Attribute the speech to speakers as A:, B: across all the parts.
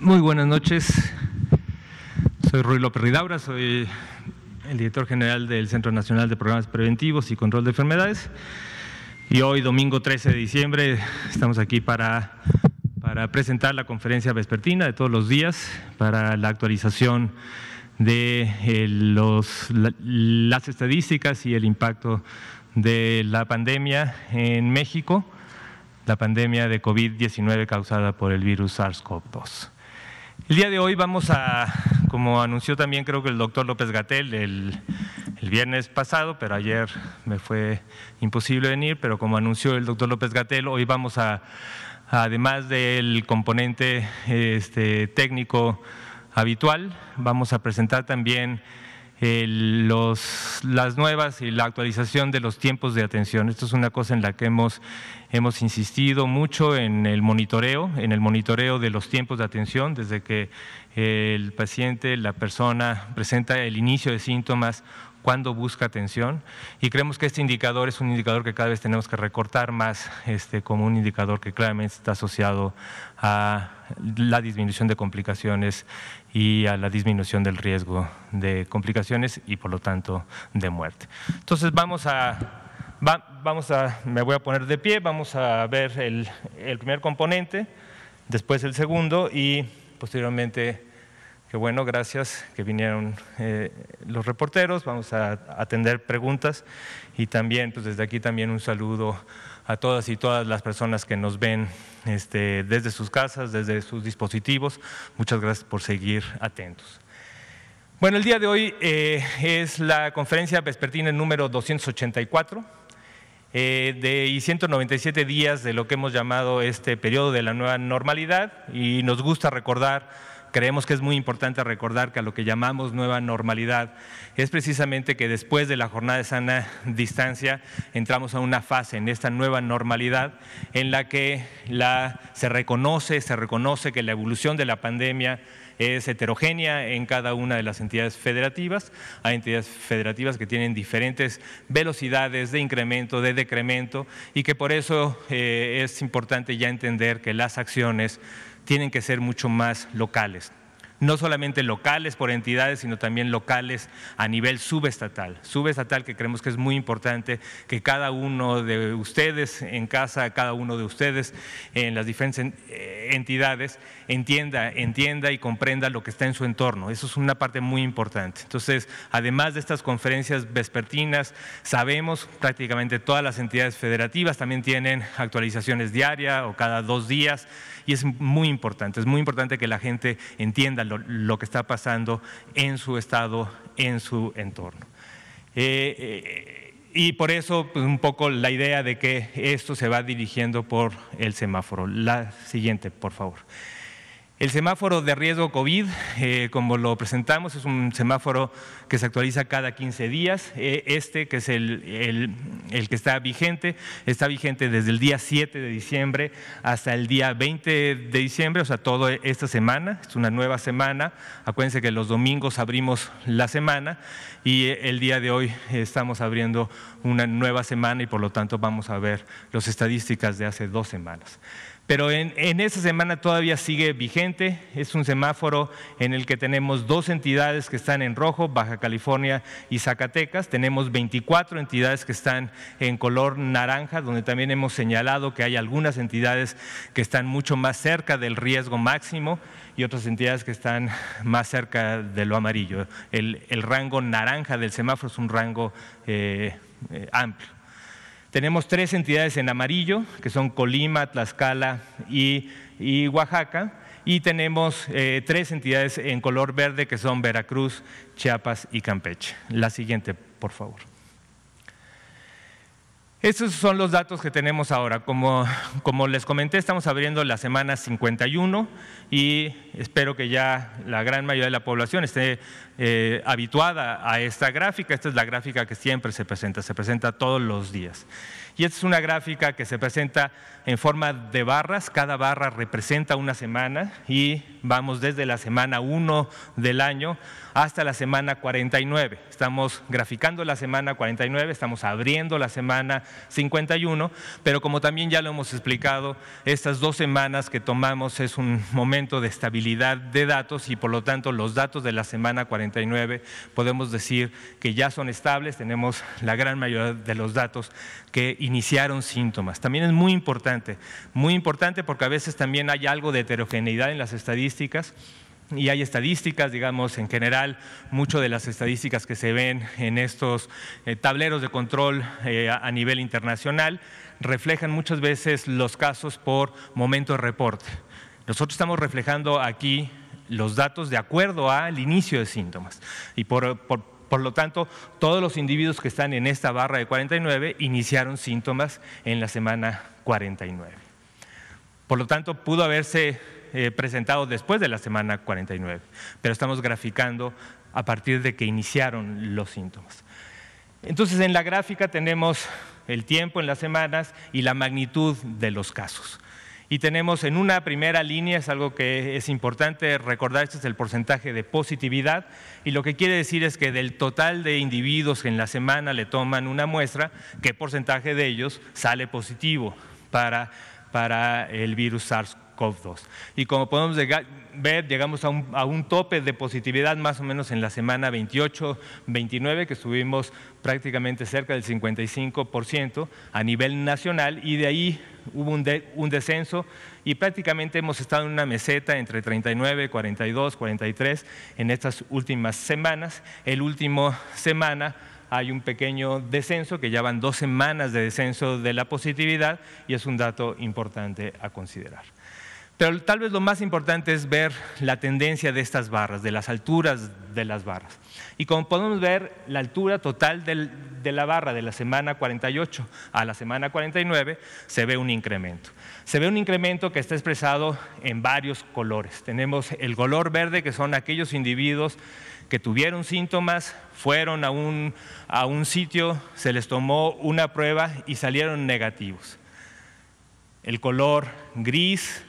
A: Muy buenas noches. Soy Ruy López Ridaura, soy el director general del Centro Nacional de Programas Preventivos y Control de Enfermedades. Y hoy, domingo 13 de diciembre, estamos aquí para, para presentar la conferencia vespertina de todos los días para la actualización de eh, los, las estadísticas y el impacto de la pandemia en México, la pandemia de COVID-19 causada por el virus SARS-CoV-2. El día de hoy vamos a, como anunció también creo que el doctor López Gatel el, viernes pasado, pero ayer me fue imposible venir, pero como anunció el doctor López Gatel, hoy vamos a, además del componente este, técnico habitual, vamos a presentar también los, las nuevas y la actualización de los tiempos de atención. Esto es una cosa en la que hemos, hemos insistido mucho en el monitoreo, en el monitoreo de los tiempos de atención, desde que el paciente, la persona presenta el inicio de síntomas cuando busca atención y creemos que este indicador es un indicador que cada vez tenemos que recortar más este, como un indicador que claramente está asociado a la disminución de complicaciones y a la disminución del riesgo de complicaciones y por lo tanto de muerte. Entonces vamos a, vamos a me voy a poner de pie, vamos a ver el, el primer componente, después el segundo y posteriormente que bueno, gracias que vinieron eh, los reporteros, vamos a atender preguntas y también, pues desde aquí también un saludo a todas y todas las personas que nos ven este, desde sus casas, desde sus dispositivos. Muchas gracias por seguir atentos. Bueno, el día de hoy eh, es la conferencia vespertina número 284 eh, de y 197 días de lo que hemos llamado este periodo de la nueva normalidad y nos gusta recordar creemos que es muy importante recordar que a lo que llamamos nueva normalidad es precisamente que después de la jornada de sana distancia entramos a una fase en esta nueva normalidad en la que se reconoce, se reconoce que la evolución de la pandemia es heterogénea en cada una de las entidades federativas. Hay entidades federativas que tienen diferentes velocidades de incremento, de decremento, y que por eso eh, es importante ya entender que las acciones tienen que ser mucho más locales no solamente locales por entidades, sino también locales a nivel subestatal. Subestatal que creemos que es muy importante que cada uno de ustedes en casa, cada uno de ustedes en las diferentes eh, entidades entienda, entienda y comprenda lo que está en su entorno. Eso es una parte muy importante. Entonces, además de estas conferencias vespertinas, sabemos prácticamente todas las entidades federativas también tienen actualizaciones diarias o cada dos días y es muy importante, es muy importante que la gente entienda lo, que está pasando en su estado, en su entorno. Eh, eh, y por eso pues, un poco la idea de que esto se va dirigiendo por el semáforo. La siguiente, por favor. El semáforo de riesgo COVID, eh, como lo presentamos, es un semáforo que se actualiza cada 15 días. Eh, este, que es el, el, que está vigente, está vigente desde el día 7 de diciembre hasta el día 20 de diciembre, o sea, toda esta semana. Es una nueva semana. Acuérdense que los domingos abrimos la semana y el día de hoy estamos abriendo una nueva semana y por lo tanto vamos a ver las estadísticas de hace dos semanas. Pero en, en esta semana todavía sigue vigente. Es un semáforo en el que tenemos dos entidades que están en rojo, Baja California y Zacatecas. Tenemos 24 entidades que están en color naranja, donde también hemos señalado que hay algunas entidades que están mucho más cerca del riesgo máximo y otras entidades que están más cerca de lo amarillo. El, rango naranja del semáforo es un rango eh, eh, amplio. Tenemos tres entidades en amarillo, que son Colima, Tlaxcala y, Oaxaca, y tenemos eh, tres entidades en color verde, que son Veracruz, Chiapas y Campeche. La siguiente, por favor. Estos son los datos que tenemos ahora. Como, como, les comenté, estamos abriendo la semana 51 y espero que ya la gran mayoría de la población esté eh, habituada a esta gráfica. Esta es la gráfica que siempre se presenta, se presenta todos los días. Y esta es una gráfica que se presenta en forma de barras. Cada barra representa una semana y vamos desde la semana 1 del año hasta la semana 49. Estamos graficando la semana 49, estamos abriendo la semana 51, pero como también ya lo hemos explicado, estas dos semanas que tomamos es un momento de estabilidad de datos y por lo tanto los datos de la semana 49 podemos decir que ya son estables, tenemos la gran mayoría de los datos que iniciaron síntomas. También es muy importante, muy importante porque a veces también hay algo de heterogeneidad en las estadísticas y hay estadísticas, digamos, en general, mucho de las estadísticas que se ven en estos eh, tableros de control eh, a nivel internacional reflejan muchas veces los casos por momento de reporte. Nosotros estamos reflejando aquí los datos de acuerdo al inicio de síntomas y por, por lo tanto, todos los individuos que están en esta barra de 49 iniciaron síntomas en la semana 49. Por lo tanto, pudo haberse eh, presentado después de la semana 49, pero estamos graficando a partir de que iniciaron los síntomas. Entonces, en la gráfica tenemos el tiempo en las semanas y la magnitud de los casos. Y tenemos en una primera línea, es algo que es importante recordar, este es el porcentaje de positividad, y lo que quiere decir es que del total de individuos que en la semana le toman una muestra, qué porcentaje de ellos sale positivo para, para el virus SARS-CoV. Y como podemos ver, llegamos a un, tope de positividad más o menos en la semana 28-29, que estuvimos prácticamente cerca del 55% a nivel nacional y de ahí hubo un, descenso y prácticamente hemos estado en una meseta entre 39, 42, 43 en estas últimas semanas. El último semana hay un pequeño descenso, que ya van dos semanas de descenso de la positividad y es un dato importante a considerar. Pero tal vez lo más importante es ver la tendencia de estas barras, de las alturas de las barras. Y como podemos ver, la altura total de la barra de la semana 48 a la semana 49 se ve un incremento. Se ve un incremento que está expresado en varios colores. Tenemos el color verde, que son aquellos individuos que tuvieron síntomas, fueron a un, a un sitio, se les tomó una prueba y salieron negativos. El color gris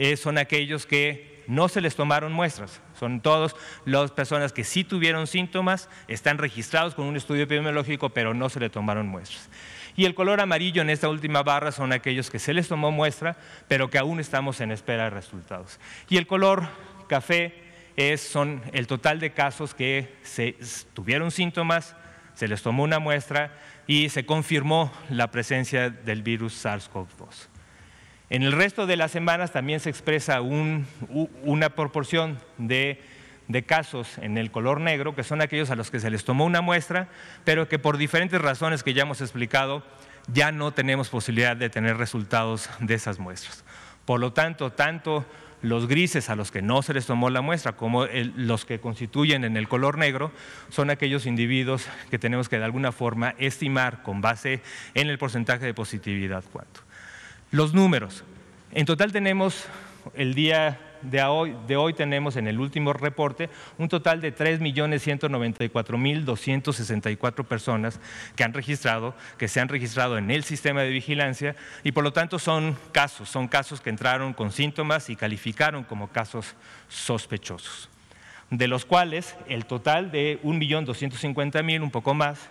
A: eh, son aquellos que no se les tomaron muestras. Son todas las personas que sí tuvieron síntomas, están registrados con un estudio epidemiológico, pero no se les tomaron muestras. Y el color amarillo en esta última barra son aquellos que se les tomó muestra, pero que aún estamos en espera de resultados. Y el color café es, son el total de casos que tuvieron síntomas, se les tomó una muestra y se confirmó la presencia del virus SARS-CoV-2. En el resto de las semanas también se expresa una proporción de, casos en el color negro, que son aquellos a los que se les tomó una muestra, pero que por diferentes razones que ya hemos explicado, ya no tenemos posibilidad de tener resultados de esas muestras. Por lo tanto, tanto los grises a los que no se les tomó la muestra como los que constituyen en el color negro son aquellos individuos que tenemos que de alguna forma estimar con base en el porcentaje de positividad cuánto. Los números. En total tenemos, el día de hoy, de hoy tenemos en el último reporte un total de 3.194.264 personas que han registrado, que se han registrado en el sistema de vigilancia y por lo tanto son casos, son casos que entraron con síntomas y calificaron como casos sospechosos, de los cuales el total de 1.250.000, un poco más,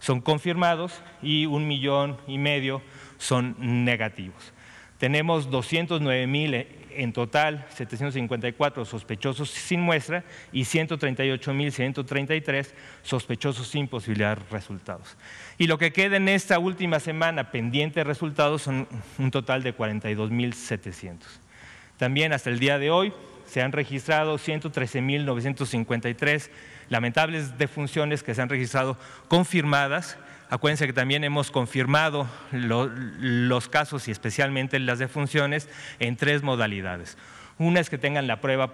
A: son confirmados y un millón y medio son negativos. Tenemos 209 mil en total, 754 sospechosos sin muestra y 138.133 sospechosos sin posibilidad de resultados. Y lo que queda en esta última semana pendiente de resultados son un total de 42.700. También hasta el día de hoy se han registrado 113.953 lamentables defunciones que se han registrado confirmadas Acuérdense que también hemos confirmado los casos y especialmente las defunciones en tres modalidades. Una es que tengan la prueba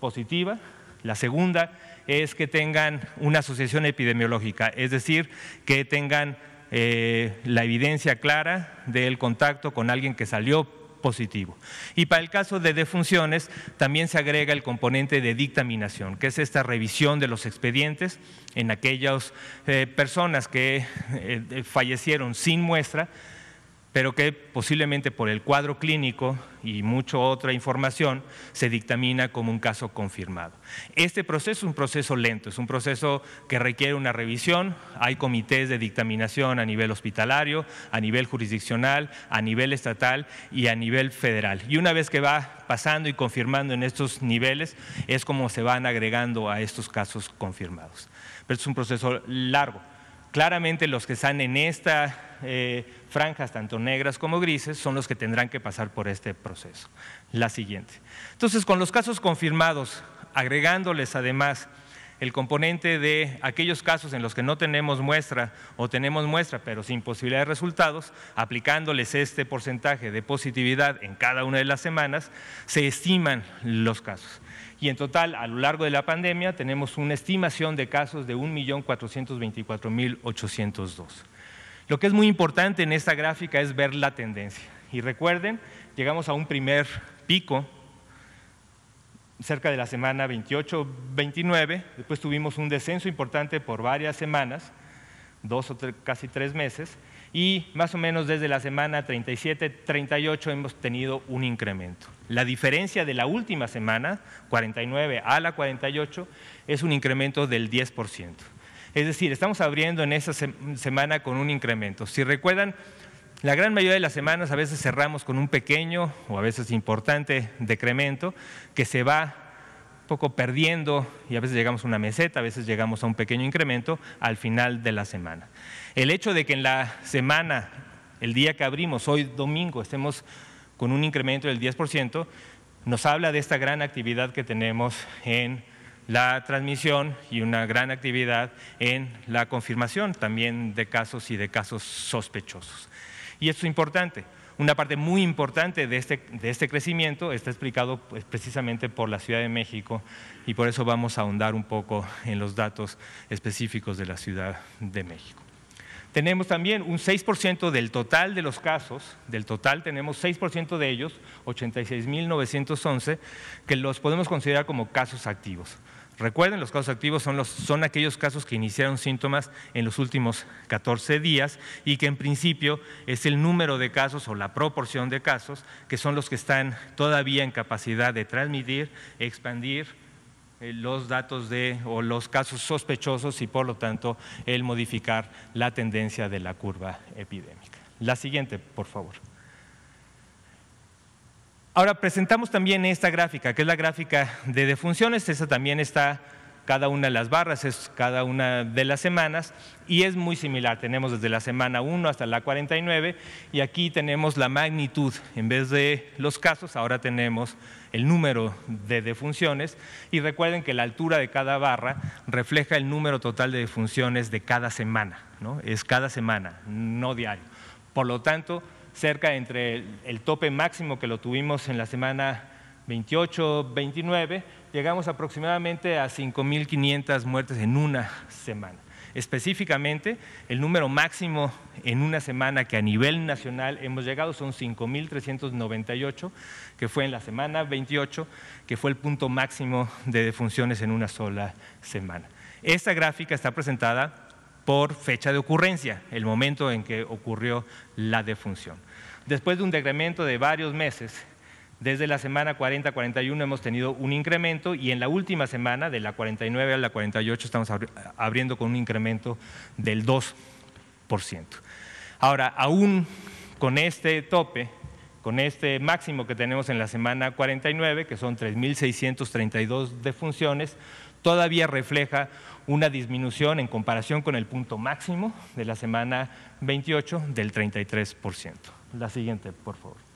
A: positiva, la segunda es que tengan una asociación epidemiológica, es decir, que tengan eh, la evidencia clara del contacto con alguien que salió positivo. Y para el caso de defunciones también se agrega el componente de dictaminación, que es esta revisión de los expedientes en aquellas eh, personas que eh, fallecieron sin muestra pero que posiblemente por el cuadro clínico y mucha otra información se dictamina como un caso confirmado. Este proceso es un proceso lento, es un proceso que requiere una revisión, hay comités de dictaminación a nivel hospitalario, a nivel jurisdiccional, a nivel estatal y a nivel federal. Y una vez que va pasando y confirmando en estos niveles, es como se van agregando a estos casos confirmados. Pero es un proceso largo. Claramente los que están en esta eh, franjas, tanto negras como grises, son los que tendrán que pasar por este proceso. La siguiente. Entonces, con los casos confirmados, agregándoles además el componente de aquellos casos en los que no tenemos muestra o tenemos muestra pero sin posibilidad de resultados, aplicándoles este porcentaje de positividad en cada una de las semanas, se estiman los casos y en total a lo largo de la pandemia tenemos una estimación de casos de 1.424.802. Lo que es muy importante en esta gráfica es ver la tendencia. Y recuerden, llegamos a un primer pico cerca de la semana 28-29, después tuvimos un descenso importante por varias semanas, dos o casi tres meses, y más o menos desde la semana 37-38 hemos tenido un incremento. La diferencia de la última semana, 49 a la 48, es un incremento del 10%. Es decir, estamos abriendo en esa semana con un incremento. Si recuerdan, la gran mayoría de las semanas a veces cerramos con un pequeño o a veces importante decremento que se va un poco perdiendo y a veces llegamos a una meseta, a veces llegamos a un pequeño incremento al final de la semana. El hecho de que en la semana, el día que abrimos, hoy domingo, estemos con un incremento del 10%, nos habla de esta gran actividad que tenemos en la transmisión y una gran actividad en la confirmación también de casos y de casos sospechosos. Y esto es importante. Una parte muy importante de este, este crecimiento está explicado pues, precisamente por la Ciudad de México y por eso vamos a ahondar un poco en los datos específicos de la Ciudad de México. Tenemos también un 6% del total de los casos, del total tenemos 6% de ellos, 86.911, que los podemos considerar como casos activos. Recuerden, los casos activos son, los, son, aquellos casos que iniciaron síntomas en los últimos 14 días y que en principio es el número de casos o la proporción de casos que son los que están todavía en capacidad de transmitir, expandir los datos de o los casos sospechosos y por lo tanto el modificar la tendencia de la curva epidémica. La siguiente, por favor. Ahora presentamos también esta gráfica, que es la gráfica de defunciones, esa también está cada una de las barras es cada una de las semanas y es muy similar. Tenemos desde la semana 1 hasta la 49 y aquí tenemos la magnitud. En vez de los casos, ahora tenemos el número de defunciones y recuerden que la altura de cada barra refleja el número total de defunciones de cada semana. ¿no? Es cada semana, no diario. Por lo tanto, cerca entre el tope máximo que lo tuvimos en la semana 28, 29, llegamos aproximadamente a 5.500 muertes en una semana. Específicamente, el número máximo en una semana que a nivel nacional hemos llegado son 5.398, que fue en la semana 28, que fue el punto máximo de defunciones en una sola semana. Esta gráfica está presentada por fecha de ocurrencia, el momento en que ocurrió la defunción. Después de un decremento de varios meses, desde la semana 40-41 hemos tenido un incremento y en la última semana, de la 49 a la 48, estamos abriendo con un incremento del 2%. Ahora, aún con este tope, con este máximo que tenemos en la semana 49, que son 3.632 defunciones, todavía refleja una disminución en comparación con el punto máximo de la semana 28 del 33%. La siguiente, por favor.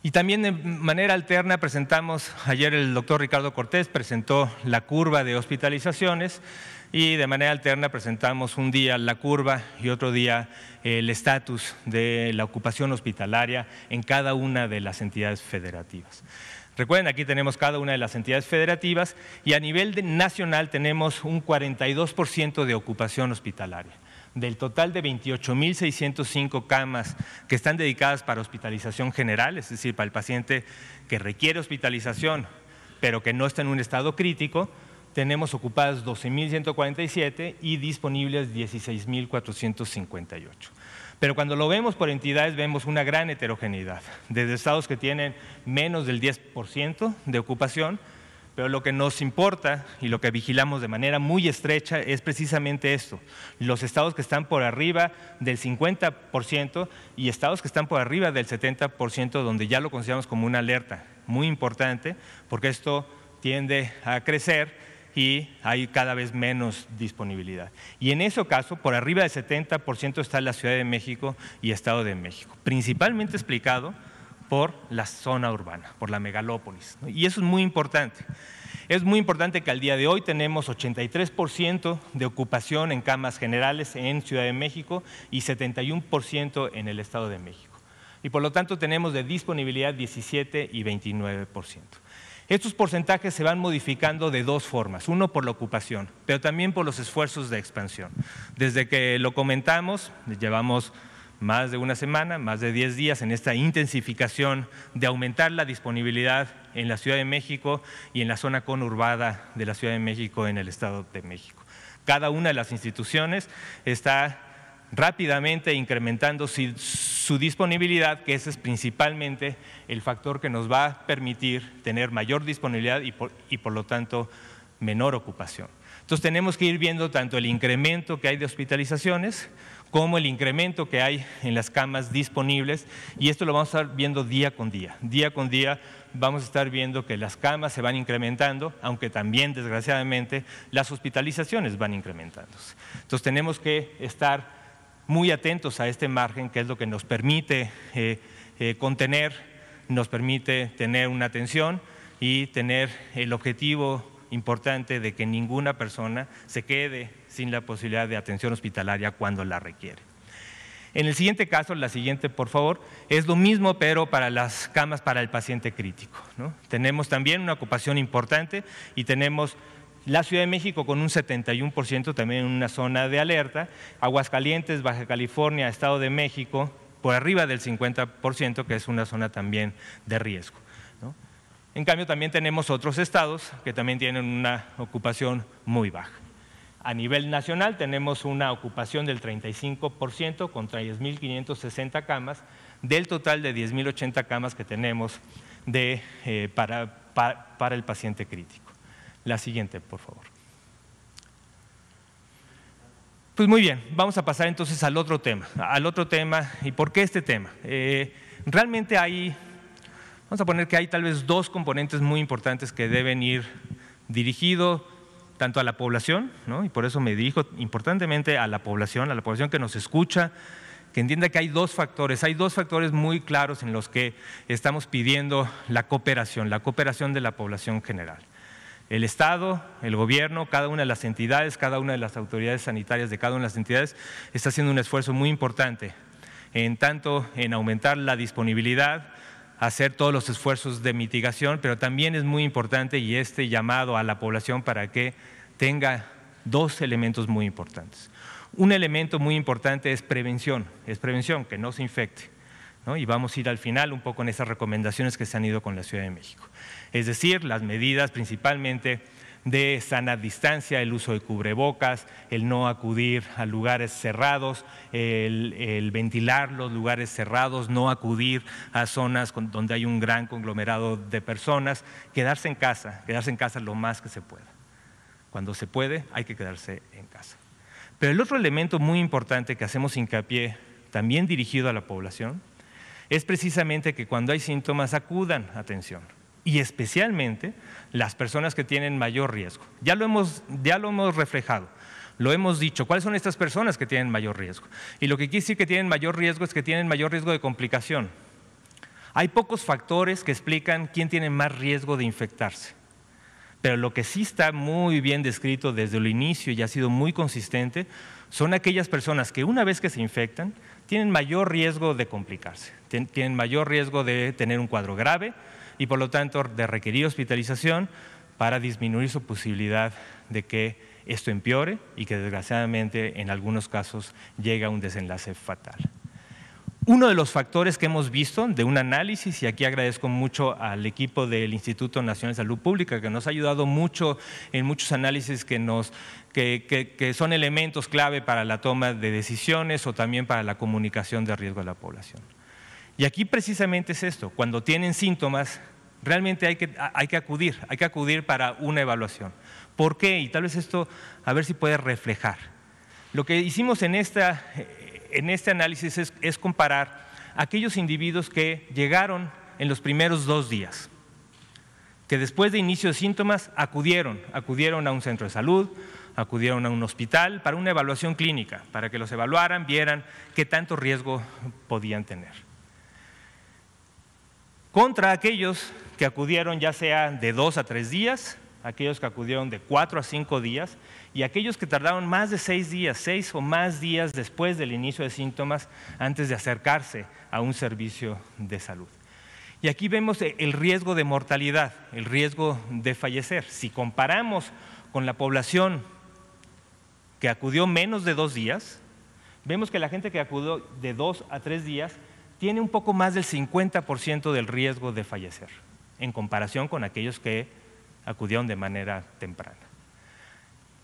A: Y también de manera alterna presentamos, ayer el doctor Ricardo Cortés presentó la curva de hospitalizaciones y de manera alterna presentamos un día la curva y otro día el estatus de la ocupación hospitalaria en cada una de las entidades federativas. Recuerden, aquí tenemos cada una de las entidades federativas y a nivel nacional tenemos un 42% de ocupación hospitalaria. Del total de 28.605 camas que están dedicadas para hospitalización general, es decir, para el paciente que requiere hospitalización, pero que no está en un estado crítico, tenemos ocupadas 12.147 y disponibles 16.458. Pero cuando lo vemos por entidades vemos una gran heterogeneidad, desde estados que tienen menos del 10% de ocupación, pero lo que nos importa y lo que vigilamos de manera muy estrecha es precisamente esto, los estados que están por arriba del 50% y estados que están por arriba del 70% donde ya lo consideramos como una alerta muy importante, porque esto tiende a crecer y hay cada vez menos disponibilidad. Y en ese caso, por arriba del 70% está la Ciudad de México y Estado de México, principalmente explicado por la zona urbana, por la megalópolis. Y eso es muy importante. Es muy importante que al día de hoy tenemos 83% de ocupación en camas generales en Ciudad de México y 71% en el Estado de México. Y por lo tanto tenemos de disponibilidad 17 y 29%. Estos porcentajes se van modificando de dos formas, uno por la ocupación, pero también por los esfuerzos de expansión. Desde que lo comentamos, llevamos más de una semana, más de 10 días en esta intensificación de aumentar la disponibilidad en la Ciudad de México y en la zona conurbada de la Ciudad de México en el Estado de México. Cada una de las instituciones está rápidamente incrementando su disponibilidad, que ese es principalmente el factor que nos va a permitir tener mayor disponibilidad y por, lo tanto menor ocupación. Entonces tenemos que ir viendo tanto el incremento que hay de hospitalizaciones como el incremento que hay en las camas disponibles y esto lo vamos a estar viendo día con día. Día con día vamos a estar viendo que las camas se van incrementando, aunque también desgraciadamente las hospitalizaciones van incrementándose. Entonces tenemos que estar muy atentos a este margen, que es lo que nos permite eh, eh, contener, nos permite tener una atención y tener el objetivo importante de que ninguna persona se quede sin la posibilidad de atención hospitalaria cuando la requiere. En el siguiente caso, la siguiente, por favor, es lo mismo, pero para las camas para el paciente crítico. Tenemos también una ocupación importante y tenemos la Ciudad de México con un 71% también en una zona de alerta, Aguascalientes, Baja California, Estado de México por arriba del 50%, que es una zona también de riesgo. En cambio, también tenemos otros estados que también tienen una ocupación muy baja. A nivel nacional tenemos una ocupación del 35% contra 10.560 camas, del total de 10.080 camas que tenemos eh, para el paciente crítico. La siguiente, por favor. Pues muy bien, vamos a pasar entonces al otro tema. Al otro tema, ¿y por qué este tema? Eh, realmente hay, vamos a poner que hay tal vez dos componentes muy importantes que deben ir dirigidos tanto a la población, ¿no? y por eso me dirijo importantemente a la población, a la población que nos escucha, que entienda que hay dos factores, hay dos factores muy claros en los que estamos pidiendo la cooperación, la cooperación de la población general. El Estado, el gobierno, cada una de las entidades, cada una de las autoridades sanitarias de cada una de las entidades está haciendo un esfuerzo muy importante en tanto en aumentar la disponibilidad, hacer todos los esfuerzos de mitigación, pero también es muy importante y este llamado a la población para que tenga dos elementos muy importantes. Un elemento muy importante es prevención, es prevención, que no se infecte. Y vamos a ir al final un poco en esas recomendaciones que se han ido con la Ciudad de México. Es decir, las medidas principalmente de sana distancia, el uso de cubrebocas, el no acudir a lugares cerrados, el, ventilar los lugares cerrados, no acudir a zonas donde hay un gran conglomerado de personas, quedarse en casa, quedarse en casa lo más que se pueda. Cuando se puede, hay que quedarse en casa. Pero el otro elemento muy importante que hacemos hincapié, también dirigido a la población, es precisamente que cuando hay síntomas acudan atención y especialmente las personas que tienen mayor riesgo. Ya lo hemos, ya lo hemos reflejado, lo hemos dicho. ¿Cuáles son estas personas que tienen mayor riesgo? Y lo que quiere decir que tienen mayor riesgo es que tienen mayor riesgo de complicación. Hay pocos factores que explican quién tiene más riesgo de infectarse. Pero lo que sí está muy bien descrito desde el inicio y ha sido muy consistente son aquellas personas que una vez que se infectan tienen mayor riesgo de complicarse, tienen mayor riesgo de tener un cuadro grave y por lo tanto de requerir hospitalización para disminuir su posibilidad de que esto empeore y que desgraciadamente en algunos casos llegue a un desenlace fatal. Uno de los factores que hemos visto de un análisis, y aquí agradezco mucho al equipo del Instituto Nacional de Salud Pública, que nos ha ayudado mucho en muchos análisis que, nos, que, que son elementos clave para la toma de decisiones o también para la comunicación de riesgo a la población. Y aquí precisamente es esto, cuando tienen síntomas, realmente hay que, acudir, hay que acudir para una evaluación. ¿Por qué? Y tal vez esto, a ver si puede reflejar. Lo que hicimos en esta en este análisis es, comparar aquellos individuos que llegaron en los primeros dos días, que después de inicio de síntomas acudieron, acudieron a un centro de salud, acudieron a un hospital para una evaluación clínica, para que los evaluaran, vieran qué tanto riesgo podían tener. Contra aquellos que acudieron ya sea de dos a tres días, aquellos que acudieron de cuatro a cinco días y aquellos que tardaron más de seis días, seis o más días después del inicio de síntomas antes de acercarse a un servicio de salud. Y aquí vemos el riesgo de mortalidad, el riesgo de fallecer. Si comparamos con la población que acudió menos de dos días, vemos que la gente que acudió de dos a tres días tiene un poco más del 50% del riesgo de fallecer, en comparación con aquellos que acudieron de manera temprana.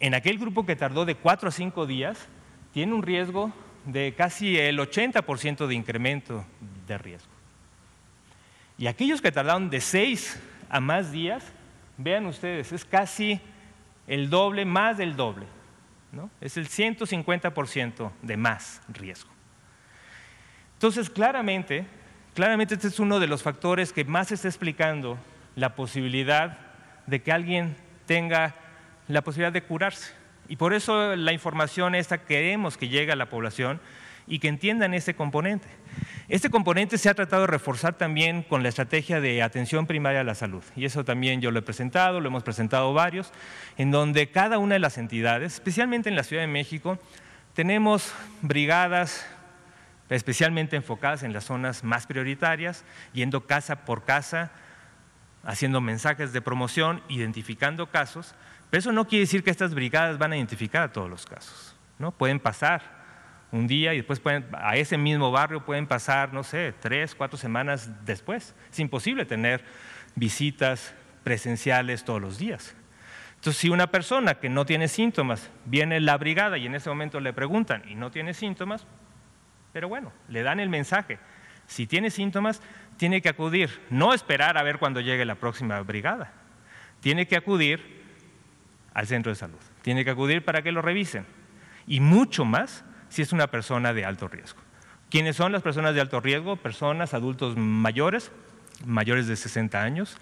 A: En aquel grupo que tardó de cuatro a cinco días, tiene un riesgo de casi el 80% de incremento de riesgo. Y aquellos que tardaron de seis a más días, vean ustedes, es casi el doble, más del doble. ¿no? Es el 150% de más riesgo. Entonces, claramente, claramente este es uno de los factores que más está explicando la posibilidad de que alguien tenga la posibilidad de curarse. Y por eso la información esta queremos que llegue a la población y que entiendan este componente. Este componente se ha tratado de reforzar también con la estrategia de atención primaria a la salud. Y eso también yo lo he presentado, lo hemos presentado varios, en donde cada una de las entidades, especialmente en la Ciudad de México, tenemos brigadas especialmente enfocadas en las zonas más prioritarias, yendo casa por casa, haciendo mensajes de promoción, identificando casos, pero eso no quiere decir que estas brigadas van a identificar a todos los casos. ¿no? Pueden pasar un día y después pueden, a ese mismo barrio pueden pasar, no sé, tres, cuatro semanas después. Es imposible tener visitas presenciales todos los días. Entonces, si una persona que no tiene síntomas viene la brigada y en ese momento le preguntan y no tiene síntomas, pero bueno, le dan el mensaje. Si tiene síntomas, tiene que acudir, no esperar a ver cuando llegue la próxima brigada. Tiene que acudir al centro de salud. Tiene que acudir para que lo revisen. Y mucho más si es una persona de alto riesgo. ¿Quiénes son las personas de alto riesgo? Personas, adultos mayores, mayores de 60 años,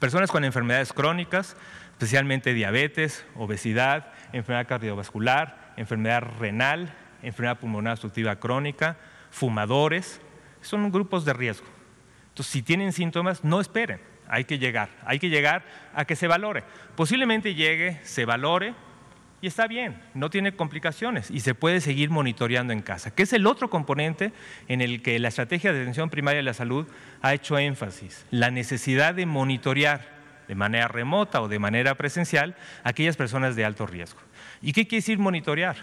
A: personas con enfermedades crónicas, especialmente diabetes, obesidad, enfermedad cardiovascular, enfermedad renal, enfermedad pulmonar obstructiva crónica, fumadores, son grupos de riesgo. Entonces, si tienen síntomas, no esperen, hay que llegar, hay que llegar a que se valore. Posiblemente llegue, se valore y está bien, no tiene complicaciones y se puede seguir monitoreando en casa, que es el otro componente en el que la estrategia de atención primaria de la salud ha hecho énfasis, la necesidad de monitorear de manera remota o de manera presencial aquellas personas de alto riesgo. ¿Y qué quiere decir monitorear?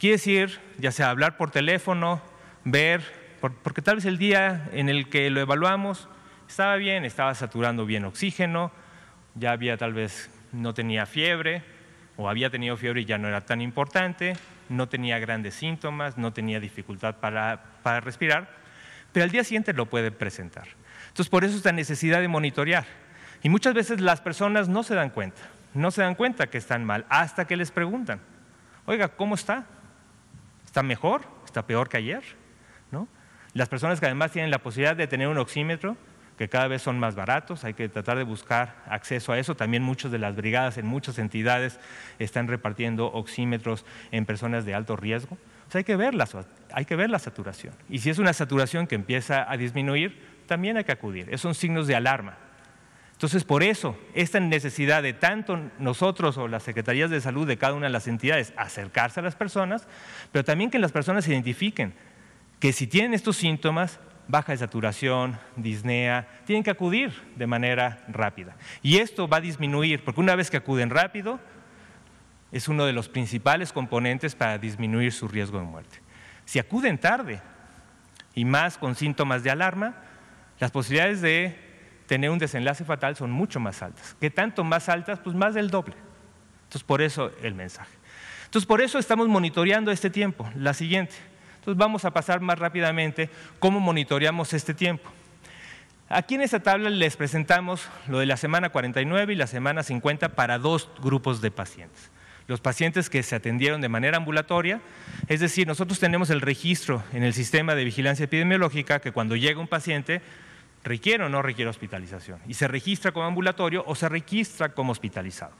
A: Quiere decir, ya sea hablar por teléfono, ver porque tal vez el día en el que lo evaluamos estaba bien, estaba saturando bien oxígeno, ya había tal vez, no tenía fiebre, o había tenido fiebre y ya no era tan importante, no tenía grandes síntomas, no tenía dificultad para, para respirar, pero al día siguiente lo puede presentar. Entonces, por eso esta necesidad de monitorear. Y muchas veces las personas no se dan cuenta, no se dan cuenta que están mal, hasta que les preguntan, oiga, ¿cómo está? ¿Está mejor? ¿Está peor que ayer? ¿No? Las personas que además tienen la posibilidad de tener un oxímetro, que cada vez son más baratos, hay que tratar de buscar acceso a eso. También muchas de las brigadas en muchas entidades están repartiendo oxímetros en personas de alto riesgo. hay que ver la, hay que ver la saturación. Y si es una saturación que empieza a disminuir, también hay que acudir. Esos son signos de alarma. Entonces, por eso, esta necesidad de tanto nosotros o las secretarías de salud de cada una de las entidades acercarse a las personas, pero también que las personas se identifiquen que si tienen estos síntomas, baja de saturación, disnea, tienen que acudir de manera rápida. Y esto va a disminuir, porque una vez que acuden rápido, es uno de los principales componentes para disminuir su riesgo de muerte. Si acuden tarde y más con síntomas de alarma, las posibilidades de tener un desenlace fatal son mucho más altas. ¿Qué tanto más altas? Pues más del doble. Entonces, por eso el mensaje. Entonces, por eso estamos monitoreando este tiempo. La siguiente. Entonces, vamos a pasar más rápidamente cómo monitoreamos este tiempo. Aquí en esta tabla les presentamos lo de la semana 49 y la semana 50 para dos grupos de pacientes los pacientes que se atendieron de manera ambulatoria, es decir, nosotros tenemos el registro en el sistema de vigilancia epidemiológica que cuando llega un paciente requiere o no requiere hospitalización y se registra como ambulatorio o se registra como hospitalizado.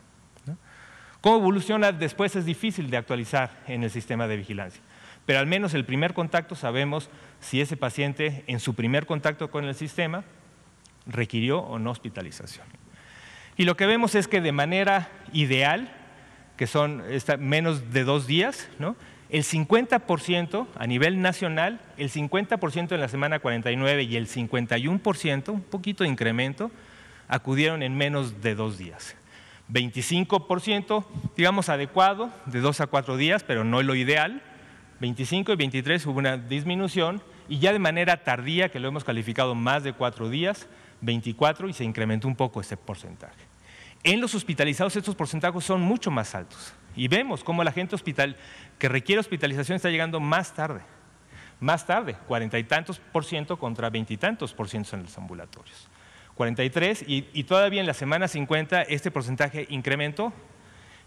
A: ¿Cómo evoluciona después? Es difícil de actualizar en el sistema de vigilancia, pero al menos el primer contacto sabemos si ese paciente en su primer contacto con el sistema requirió o no hospitalización. Y lo que vemos es que de manera ideal que son menos de dos días, ¿no? El 50% a nivel nacional, el 50% en la semana 49 y el 51%, un poquito de incremento, acudieron en menos de dos días. 25%, digamos, adecuado, de dos a cuatro días, pero no lo ideal. 25 y 23 hubo una disminución y ya de manera tardía, que lo hemos calificado más de cuatro días, 24 y se incrementó un poco ese porcentaje. En los hospitalizados estos porcentajes son mucho más altos y vemos cómo la gente hospital que requiere hospitalización está llegando más tarde, más tarde, cuarenta y tantos por ciento contra veintitantos por ciento en los ambulatorios. 43 y, y todavía en la semana 50 este porcentaje incrementó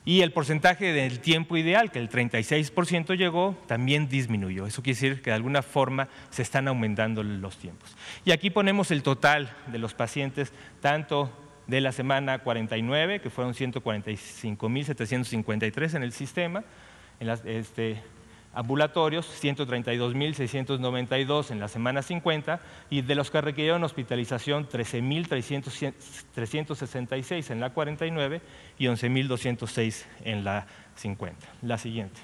A: y el porcentaje del tiempo ideal, que el 36% llegó, también disminuyó. Eso quiere decir que de alguna forma se están aumentando los tiempos. Y aquí ponemos el total de los pacientes, tanto de la semana 49, que fueron 145.753 en el sistema, en las este, ambulatorios, 132.692 en la semana 50, y de los que requirieron hospitalización, 13.366 en la 49 y 11.206 en la 50. La siguiente.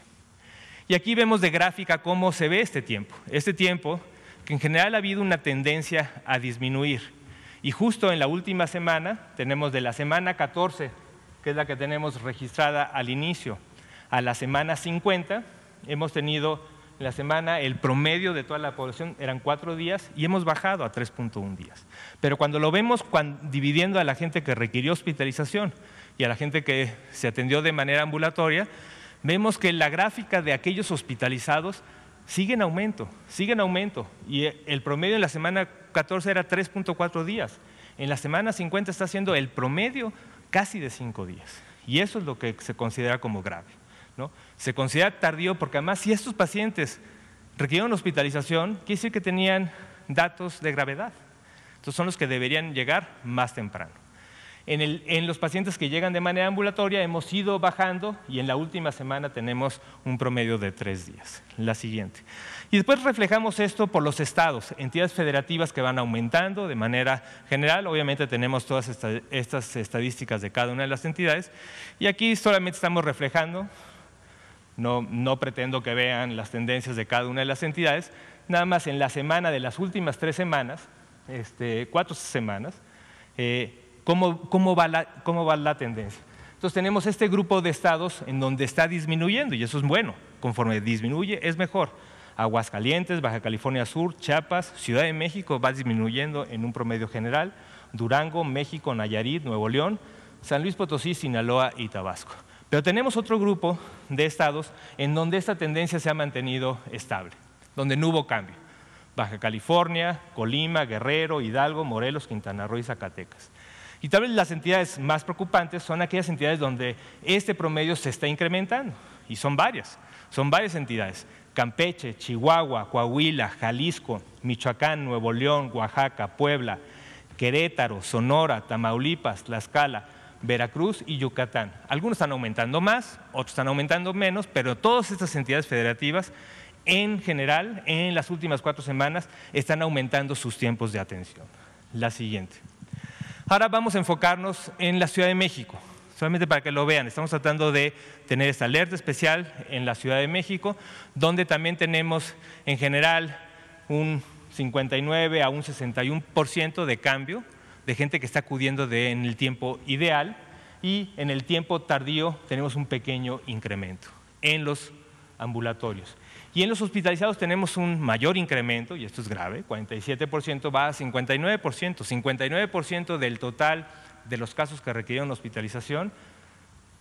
A: Y aquí vemos de gráfica cómo se ve este tiempo. Este tiempo, que en general ha habido una tendencia a disminuir y justo en la última semana, tenemos de la semana 14, que es la que tenemos registrada al inicio, a la semana 50, hemos tenido en la semana el promedio de toda la población eran cuatro días y hemos bajado a 3.1 días. Pero cuando lo vemos dividiendo a la gente que requirió hospitalización y a la gente que se atendió de manera ambulatoria, vemos que la gráfica de aquellos hospitalizados sigue en aumento, sigue en aumento. Y el promedio en la semana 14 era 3.4 días. En la semana 50 está siendo el promedio casi de 5 días. Y eso es lo que se considera como grave. ¿No? Se considera tardío porque además si estos pacientes requieren hospitalización, quiere decir que tenían datos de gravedad. Entonces son los que deberían llegar más temprano. En, los pacientes que llegan de manera ambulatoria hemos ido bajando y en la última semana tenemos un promedio de tres días. La siguiente. Y después reflejamos esto por los estados, entidades federativas que van aumentando de manera general. Obviamente tenemos todas estas estadísticas de cada una de las entidades. Y aquí solamente estamos reflejando, no, pretendo que vean las tendencias de cada una de las entidades, nada más en la semana de las últimas tres semanas, este, cuatro semanas, eh, ¿Cómo, va la, tendencia? Entonces tenemos este grupo de estados en donde está disminuyendo y eso es bueno. Conforme disminuye es mejor. Aguascalientes, Baja California Sur, Chiapas, Ciudad de México va disminuyendo en un promedio general. Durango, México, Nayarit, Nuevo León, San Luis Potosí, Sinaloa y Tabasco. Pero tenemos otro grupo de estados en donde esta tendencia se ha mantenido estable, donde no hubo cambio. Baja California, Colima, Guerrero, Hidalgo, Morelos, Quintana Roo y Zacatecas. Y tal vez las entidades más preocupantes son aquellas entidades donde este promedio se está incrementando, y son varias, son varias entidades. Campeche, Chihuahua, Coahuila, Jalisco, Michoacán, Nuevo León, Oaxaca, Puebla, Querétaro, Sonora, Tamaulipas, Tlaxcala, Veracruz y Yucatán. Algunos están aumentando más, otros están aumentando menos, pero todas estas entidades federativas en general, en las últimas cuatro semanas, están aumentando sus tiempos de atención. La siguiente. Ahora vamos a enfocarnos en la Ciudad de México, solamente para que lo vean. Estamos tratando de tener esta alerta especial en la Ciudad de México, donde también tenemos en general un 59 a un 61% de cambio de gente que está acudiendo en el tiempo ideal. y en el tiempo tardío tenemos un pequeño incremento en los ambulatorios. Y en los hospitalizados tenemos un mayor incremento, y esto es grave, 47% va a 59%, 59% del total de los casos que requirieron hospitalización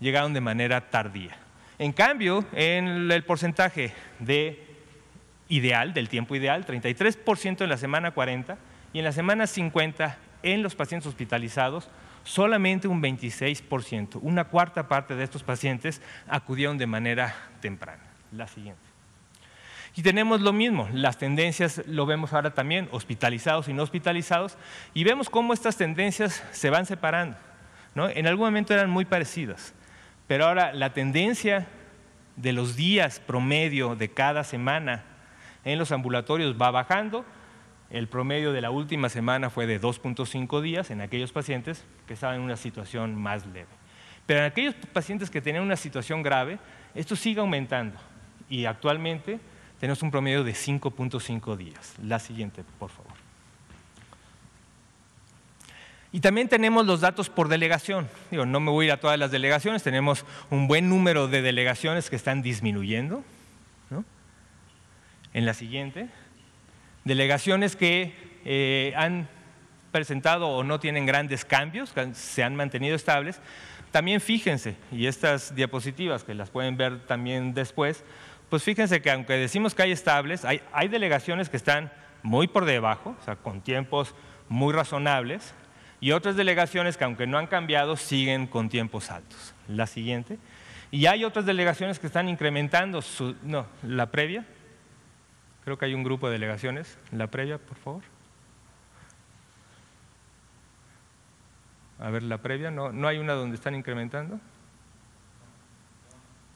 A: llegaron de manera tardía. En cambio, en el porcentaje de ideal, del tiempo ideal, 33% en la semana 40 y en la semana 50 en los pacientes hospitalizados, solamente un 26%, una cuarta parte de estos pacientes acudieron de manera temprana. La siguiente. Y tenemos lo mismo, las tendencias lo vemos ahora también, hospitalizados y no hospitalizados, y vemos cómo estas tendencias se van separando. ¿no? En algún momento eran muy parecidas, pero ahora la tendencia de los días promedio de cada semana en los ambulatorios va bajando. El promedio de la última semana fue de 2.5 días en aquellos pacientes que estaban en una situación más leve. Pero en aquellos pacientes que tenían una situación grave, esto sigue aumentando y actualmente tenemos un promedio de 5.5 días. La siguiente, por favor. Y también tenemos los datos por delegación. Digo, no me voy a ir a todas las delegaciones, tenemos un buen número de delegaciones que están disminuyendo. En la siguiente, delegaciones que eh, han presentado o no tienen grandes cambios, se han mantenido estables. También fíjense, y estas diapositivas que las pueden ver también después, pues fíjense que aunque decimos que hay estables, hay, hay delegaciones que están muy por debajo, o sea, con tiempos muy razonables, y otras delegaciones que aunque no han cambiado, siguen con tiempos altos. La siguiente. Y hay otras delegaciones que están incrementando su... No, la previa. Creo que hay un grupo de delegaciones. La previa, por favor. A ver, la previa. ¿No, no hay una donde están incrementando?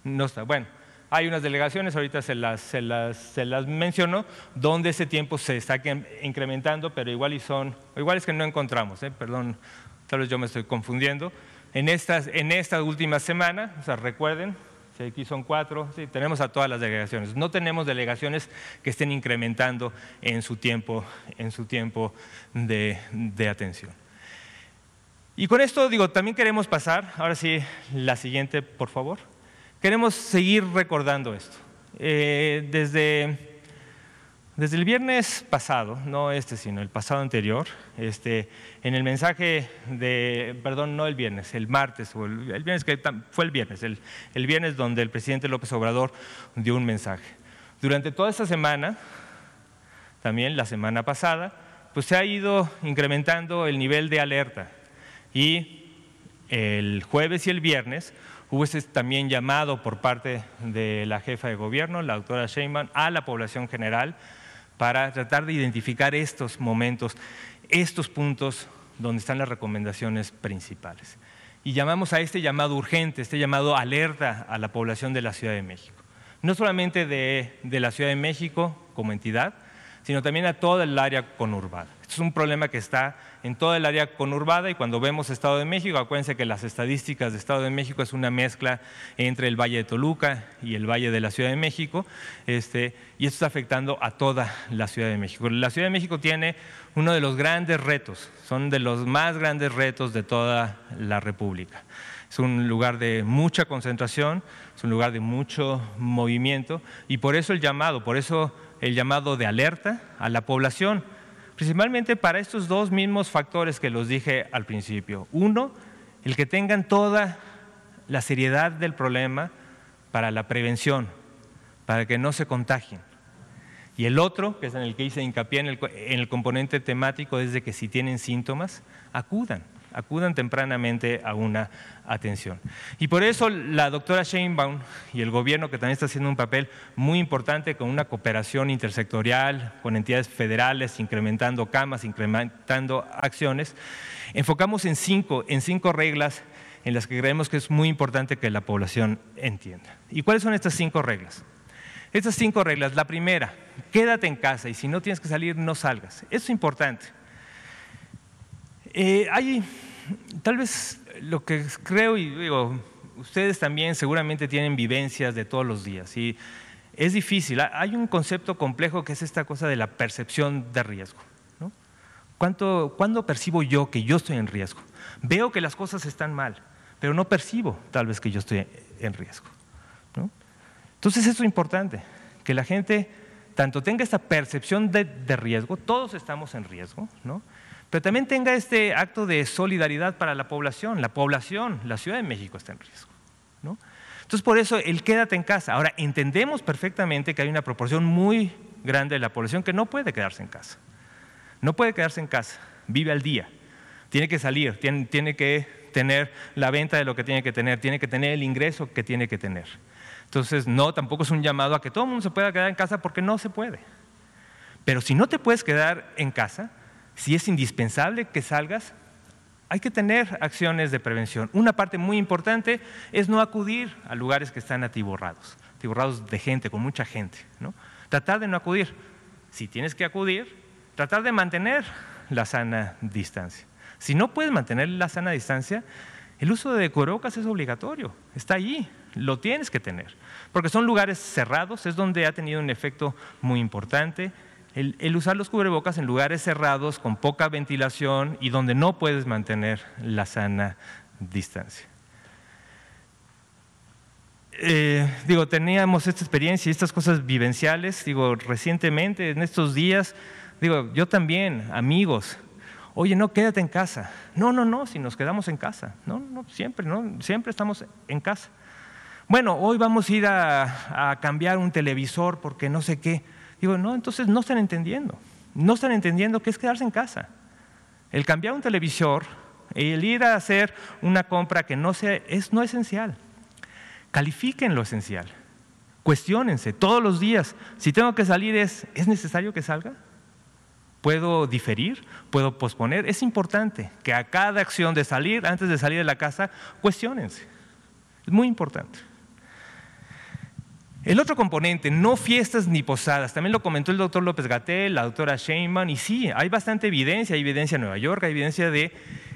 A: No está. Bueno, hay unas delegaciones, ahorita se las, se las, menciono, donde ese tiempo se está incrementando, pero igual, y son, igual es que no encontramos, ¿eh? perdón, tal vez yo me estoy confundiendo. En, estas, en esta última semana, o sea, recuerden, aquí son cuatro, sí, tenemos a todas las delegaciones. No tenemos delegaciones que estén incrementando en su tiempo, en su tiempo de, de atención. Y con esto digo, también queremos pasar, ahora sí, la siguiente, por favor. Queremos seguir recordando esto. Eh, desde, desde el viernes pasado, no este, sino el pasado anterior, este, en el mensaje de, perdón, no el viernes, el martes, o el, viernes que fue el viernes, el, viernes donde el presidente López Obrador dio un mensaje. Durante toda esta semana, también la semana pasada, pues se ha ido incrementando el nivel de alerta y el jueves y el viernes Hubo ese también llamado por parte de la jefa de gobierno, la doctora Sheinbaum, a la población general para tratar de identificar estos momentos, estos puntos donde están las recomendaciones principales. Y llamamos a este llamado urgente, este llamado alerta a la población de la Ciudad de México. No solamente de, la Ciudad de México como entidad, sino también a toda el área conurbada. Es un problema que está en toda el área conurbada y cuando vemos Estado de México, acuérdense que las estadísticas de Estado de México es una mezcla entre el Valle de Toluca y el Valle de la Ciudad de México, este, y esto está afectando a toda la Ciudad de México. La Ciudad de México tiene uno de los grandes retos, son de los más grandes retos de toda la República. Es un lugar de mucha concentración, es un lugar de mucho movimiento y por eso el llamado, por eso el llamado de alerta a la población, principalmente para estos dos mismos factores que los dije al principio. Uno, el que tengan toda la seriedad del problema para la prevención, para que no se contagien. Y el otro, que es en el que hice hincapié en el, en el componente temático, es de que si tienen síntomas, acudan acudan tempranamente a una atención. Y por eso la doctora Sheinbaum y el gobierno, que también está haciendo un papel muy importante con una cooperación intersectorial, con entidades federales, incrementando camas, incrementando acciones, enfocamos en cinco, en cinco reglas en las que creemos que es muy importante que la población entienda. ¿Y cuáles son estas cinco reglas? Estas cinco reglas, la primera, quédate en casa y si no tienes que salir, no salgas. Eso es importante. Eh, hay, tal vez lo que creo, y digo, ustedes también seguramente tienen vivencias de todos los días, y es difícil. Hay un concepto complejo que es esta cosa de la percepción de riesgo. ¿Cuándo percibo yo que yo estoy en riesgo? Veo que las cosas están mal, pero no percibo tal vez que yo estoy en riesgo. Entonces eso es importante, que la gente tanto tenga esta percepción de, riesgo, todos estamos en riesgo, ¿no? Pero también tenga este acto de solidaridad para la población. La población, la Ciudad de México está en riesgo. ¿no? Entonces, por eso el quédate en casa. Ahora, entendemos perfectamente que hay una proporción muy grande de la población que no puede quedarse en casa. No puede quedarse en casa, vive al día. Tiene que salir, tiene, tiene que tener la venta de lo que tiene que tener, tiene que tener el ingreso que tiene que tener. Entonces, no, tampoco es un llamado a que todo el mundo se pueda quedar en casa porque no se puede. Pero si no te puedes quedar en casa, si es indispensable que salgas, hay que tener acciones de prevención. Una parte muy importante es no acudir a lugares que están atiborrados, atiborrados de gente, con mucha gente. ¿no? Tratar de no acudir. Si tienes que acudir, tratar de mantener la sana distancia. Si no puedes mantener la sana distancia, el uso de cubrebocas es obligatorio, está allí, lo tienes que tener, porque son lugares cerrados, es donde ha tenido un efecto muy importante el, usar los cubrebocas en lugares cerrados, con poca ventilación y donde no puedes mantener la sana distancia. Eh, digo, teníamos esta experiencia y estas cosas vivenciales, digo, recientemente, en estos días, digo, yo también, amigos, oye, no, quédate en casa. No, no, no, si nos quedamos en casa. No, no, siempre, no, siempre estamos en casa. Bueno, hoy vamos a ir a cambiar un televisor porque no sé qué. Digo, no, entonces no están entendiendo. No están entendiendo qué es quedarse en casa. El cambiar un televisor, el ir a hacer una compra que no sea, es no esencial. Califiquen lo esencial. Cuestiónense todos los días. Si tengo que salir, ¿es, ¿es necesario que salga? ¿Puedo diferir? ¿Puedo posponer? Es importante que a cada acción de salir, antes de salir de la casa, cuestionense. Es muy importante. El otro componente, no fiestas ni posadas, también lo comentó el doctor López Gatel, la doctora Sheinman, y sí, hay bastante evidencia, hay evidencia en Nueva York, hay evidencia de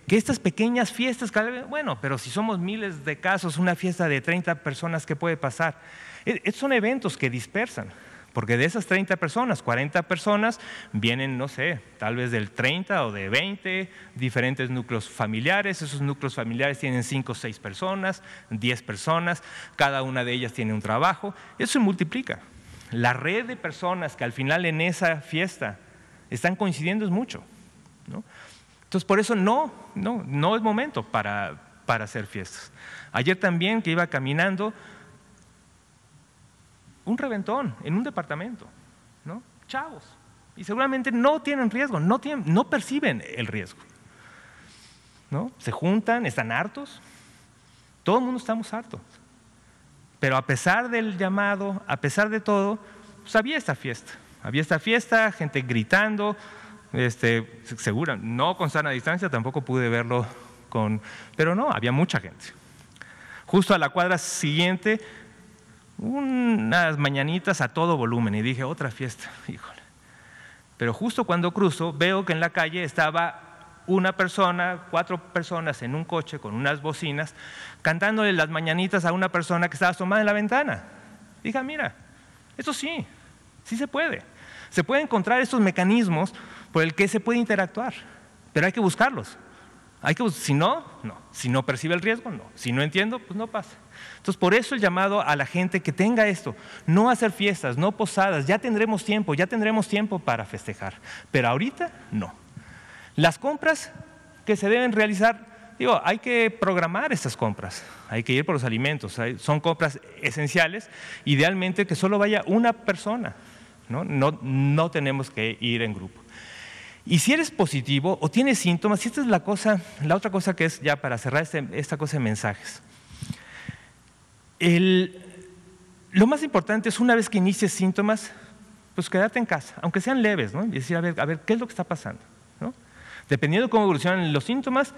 A: que estas pequeñas fiestas, bueno, pero si somos miles de casos, una fiesta de 30 personas, ¿qué puede pasar? E, son eventos que dispersan. Porque de esas 30 personas, 40 personas vienen, no sé, tal vez del 30 o de 20 diferentes núcleos familiares. Esos núcleos familiares tienen 5 o 6 personas, 10 personas, cada una de ellas tiene un trabajo. Eso se multiplica. La red de personas que al final en esa fiesta están coincidiendo es mucho. Entonces, por eso no, no, no es momento para, para hacer fiestas. Ayer también que iba caminando, un reventón en un departamento, ¿no? Chavos. Y seguramente no tienen riesgo, no, tienen, no perciben el riesgo. ¿no? Se juntan, están hartos. Todo el mundo estamos hartos. Pero a pesar del llamado, a pesar de todo, pues había esta fiesta. Había esta fiesta, gente gritando, este, segura, no con sana distancia, tampoco pude verlo con, pero no, había mucha gente. Justo a la cuadra siguiente unas mañanitas a todo volumen y dije, otra fiesta, híjole. Pero justo cuando cruzo veo que en la calle estaba una persona, cuatro personas en un coche con unas bocinas, cantándole las mañanitas a una persona que estaba asomada en la ventana. Dije, mira, eso sí, sí se puede. Se puede encontrar estos mecanismos por el que se puede interactuar, pero hay que buscarlos. Hay que, si no, no. Si no percibe el riesgo, no. Si no entiendo, pues no pasa. Entonces, por eso el llamado a la gente que tenga esto, no hacer fiestas, no posadas, ya tendremos tiempo, ya tendremos tiempo para festejar, pero ahorita no. Las compras que se deben realizar, digo, hay que programar estas compras, hay que ir por los alimentos, son compras esenciales, idealmente que solo vaya una persona, ¿no? No, no tenemos que ir en grupo. Y si eres positivo o tienes síntomas, y esta es la cosa, la otra cosa que es ya para cerrar este, esta cosa de mensajes. lo más importante es una vez que inicies síntomas, pues quedarte en casa, aunque sean leves, ¿no? Y decir, a ver, a ver, ¿qué es lo que está pasando? ¿no? Dependiendo de cómo evolucionan los síntomas,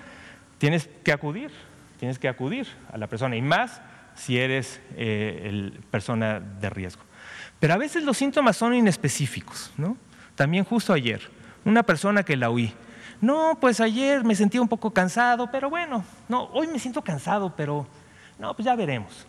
A: tienes que acudir, tienes que acudir a la persona, y más si eres eh, persona de riesgo. Pero a veces los síntomas son inespecíficos, ¿no? También justo ayer, una persona que la oí. No, pues ayer me sentía un poco cansado, pero bueno, no, hoy me siento cansado, pero no, pues ya veremos.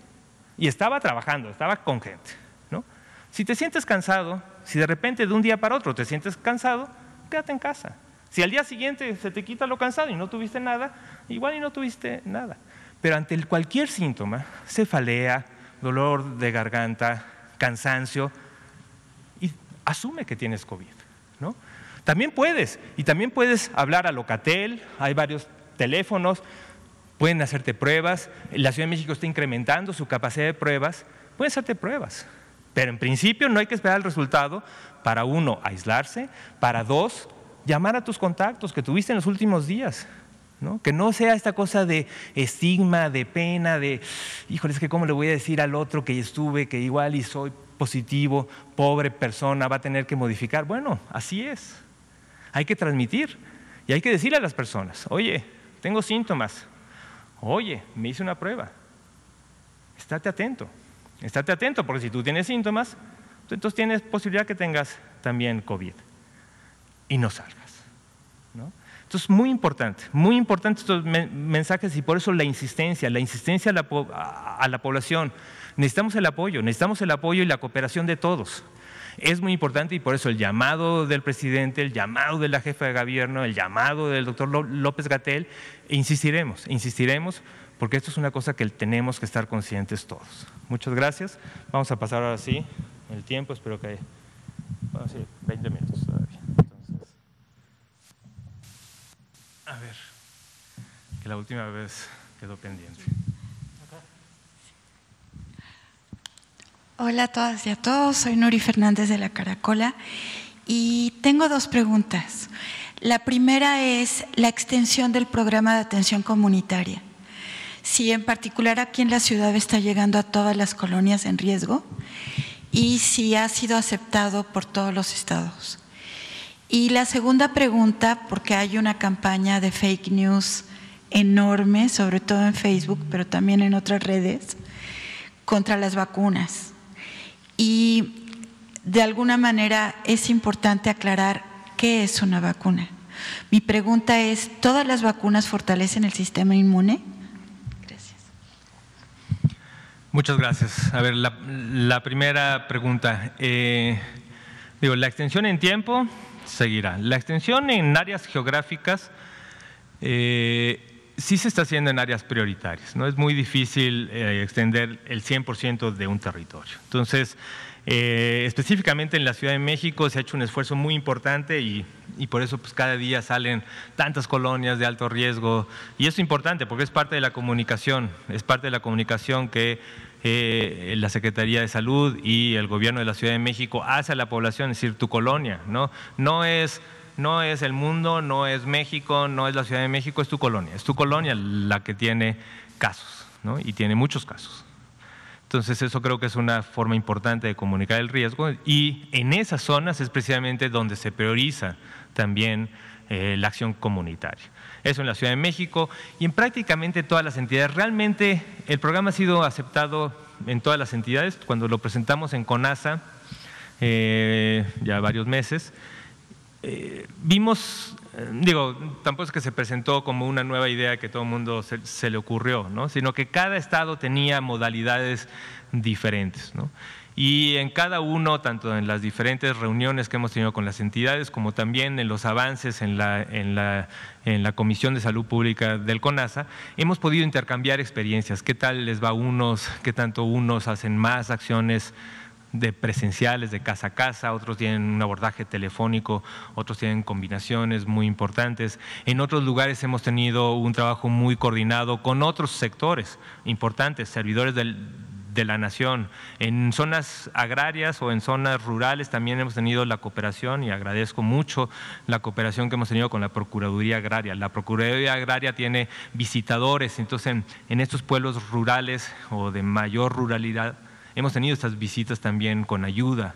A: Y estaba trabajando, estaba con gente. ¿no? Si te sientes cansado, si de repente de un día para otro te sientes cansado, quédate en casa. Si al día siguiente se te quita lo cansado y no tuviste nada, igual y no tuviste nada. Pero ante cualquier síntoma, cefalea, dolor de garganta, cansancio, y asume que tienes COVID. También puedes, y también puedes hablar a Locatel, hay varios teléfonos, pueden hacerte pruebas, la Ciudad de México está incrementando su capacidad de pruebas, pueden hacerte pruebas. Pero en principio no hay que esperar el resultado para uno, aislarse, para dos, llamar a tus contactos que tuviste en los últimos días. ¿no? Que no sea esta cosa de estigma, de pena, de, híjole, es que cómo le voy a decir al otro que estuve, que igual y soy positivo, pobre persona, va a tener que modificar. Bueno, así es. Hay que transmitir y hay que decirle a las personas, oye, tengo síntomas, oye, me hice una prueba, estate atento, estate atento, porque si tú tienes síntomas, entonces tienes posibilidad que tengas también COVID y no salgas. ¿no? Entonces, muy importante, muy importante estos mensajes y por eso la insistencia, la insistencia a la población. Necesitamos el apoyo, necesitamos el apoyo y la cooperación de todos. Es muy importante y por eso el llamado del presidente, el llamado de la jefa de gobierno, el llamado del doctor López Gatel, insistiremos, insistiremos, porque esto es una cosa que tenemos que estar conscientes todos. Muchas gracias. Vamos a pasar ahora sí el tiempo, espero que... Vamos a 20 minutos todavía. A ver, que la última vez quedó pendiente.
B: Hola a todas y a todos, soy Nuri Fernández de la Caracola y tengo dos preguntas. La primera es la extensión del programa de atención comunitaria. Si en particular aquí en la ciudad está llegando a todas las colonias en riesgo y si ha sido aceptado por todos los estados. Y la segunda pregunta, porque hay una campaña de fake news enorme, sobre todo en Facebook, pero también en otras redes, contra las vacunas. Y de alguna manera es importante aclarar qué es una vacuna. Mi pregunta es, ¿todas las vacunas fortalecen el sistema inmune? Gracias.
A: Muchas gracias. A ver, la, primera pregunta. Eh, digo, la extensión en tiempo seguirá. La extensión en áreas geográficas eh, sí se está haciendo en áreas prioritarias. No es muy difícil eh, extender el 100% de un territorio. Entonces, eh, específicamente en la Ciudad de México se ha hecho un esfuerzo muy importante y, por eso pues, cada día salen tantas colonias de alto riesgo. Y eso es importante porque es parte de la comunicación, es parte de la comunicación que eh, la Secretaría de Salud y el Gobierno de la Ciudad de México hace a la población, es decir, tu colonia. No, no es no es el mundo, no es México, no es la Ciudad de México, es tu colonia. Es tu colonia la que tiene casos, y tiene muchos casos. Entonces eso creo que es una forma importante de comunicar el riesgo y en esas zonas es precisamente donde se prioriza también eh, la acción comunitaria. Eso en la Ciudad de México y en prácticamente todas las entidades. Realmente el programa ha sido aceptado en todas las entidades. Cuando lo presentamos en CONASA, eh, ya varios meses, eh, vimos eh, digo, tampoco es que se presentó como una nueva idea que todo el mundo se, le ocurrió, ¿no? sino que cada estado tenía modalidades diferentes. ¿no? Y en cada uno, tanto en las diferentes reuniones que hemos tenido con las entidades, como también en los avances en la, en la, en la Comisión de Salud Pública del CONASA, hemos podido intercambiar experiencias. ¿Qué tal les va a unos? ¿Qué tanto unos hacen más acciones? De presenciales, de casa a casa, otros tienen un abordaje telefónico, otros tienen combinaciones muy importantes. En otros lugares hemos tenido un trabajo muy coordinado con otros sectores importantes, servidores de la nación. En zonas agrarias o en zonas rurales también hemos tenido la cooperación y agradezco mucho la cooperación que hemos tenido con la Procuraduría Agraria. La Procuraduría Agraria tiene visitadores, entonces en estos pueblos rurales o de mayor ruralidad, Hemos tenido estas visitas también con ayuda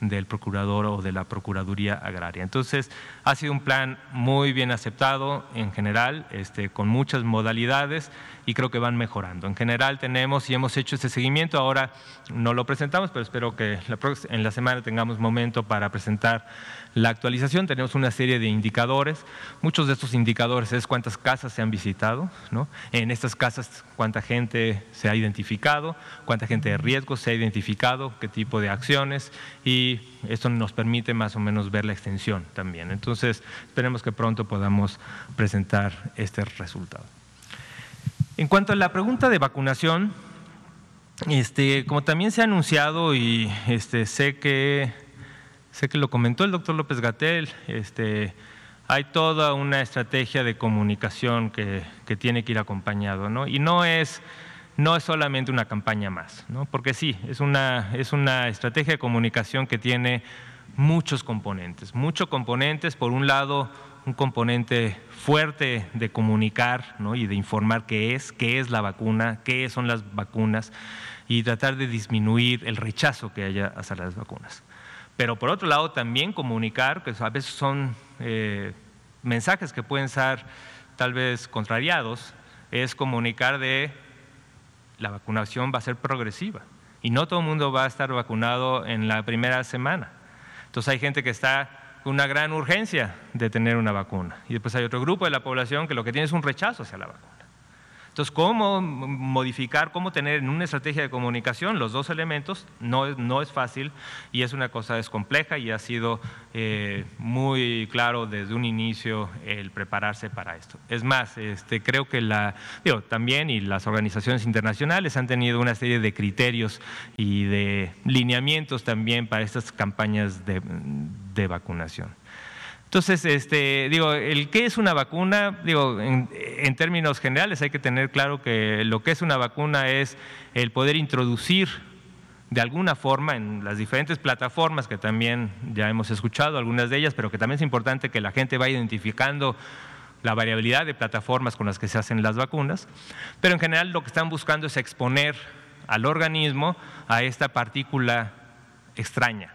A: del procurador o de la Procuraduría Agraria. Entonces, ha sido un plan muy bien aceptado en general, este, con muchas modalidades y creo que van mejorando. En general tenemos y hemos hecho este seguimiento, ahora no lo presentamos, pero espero que en la semana tengamos momento para presentar la actualización. Tenemos una serie de indicadores, muchos de estos indicadores es cuántas casas se han visitado, ¿no? en estas casas cuánta gente se ha identificado, cuánta gente de riesgo se ha identificado, qué tipo de acciones y esto nos permite más o menos ver la extensión también. Entonces, esperemos que pronto podamos presentar este resultado. En cuanto a la pregunta de vacunación, este, como también se ha anunciado y este, sé, que, sé que lo comentó el doctor López Gatel, este, hay toda una estrategia de comunicación que, tiene que ir acompañado, ¿no? Y no es, no es solamente una campaña más, ¿no? Porque sí, es una, es una estrategia de comunicación que tiene muchos componentes, muchos componentes, por un lado, un componente fuerte de comunicar ¿no? y de informar qué es, qué es la vacuna, qué son las vacunas y tratar de disminuir el rechazo que haya hacia las vacunas. Pero por otro lado también comunicar, que a veces son eh, mensajes que pueden ser tal vez contrariados, es comunicar de la vacunación va a ser progresiva y no todo el mundo va a estar vacunado en la primera semana. Entonces hay gente que está con una gran urgencia de tener una vacuna y después hay otro grupo de la población que lo que tiene es un rechazo hacia la vacuna. Entonces, ¿cómo modificar, cómo tener en una estrategia de comunicación los dos elementos? No, no es fácil y es una cosa es compleja y ha sido eh, muy claro desde un inicio el prepararse para esto. Es más, este, creo que la, digo, también y las organizaciones internacionales han tenido una serie de criterios y de lineamientos también para estas campañas de, de vacunación. Entonces, este, digo, el qué es una vacuna, digo, en, términos generales hay que tener claro que lo que es una vacuna es el poder introducir de alguna forma en las diferentes plataformas que también ya hemos escuchado, algunas de ellas, pero que también es importante que la gente vaya identificando la variabilidad de plataformas con las que se hacen las vacunas, pero en general lo que están buscando es exponer al organismo a esta partícula extraña,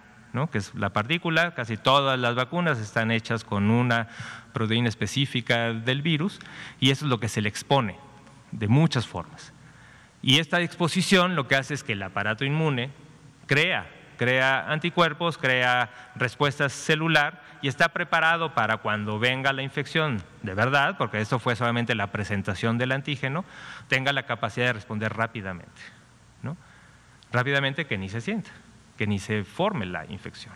A: que es la partícula. Casi todas las vacunas están hechas con una proteína específica del virus y eso es lo que se le expone de muchas formas. Y esta exposición lo que hace es que el aparato inmune crea, crea anticuerpos, crea respuestas celular y está preparado para cuando venga la infección de verdad, porque esto fue solamente la presentación del antígeno, tenga la capacidad de responder rápidamente. ¿no? Rápidamente que ni se sienta que ni se forme la infección.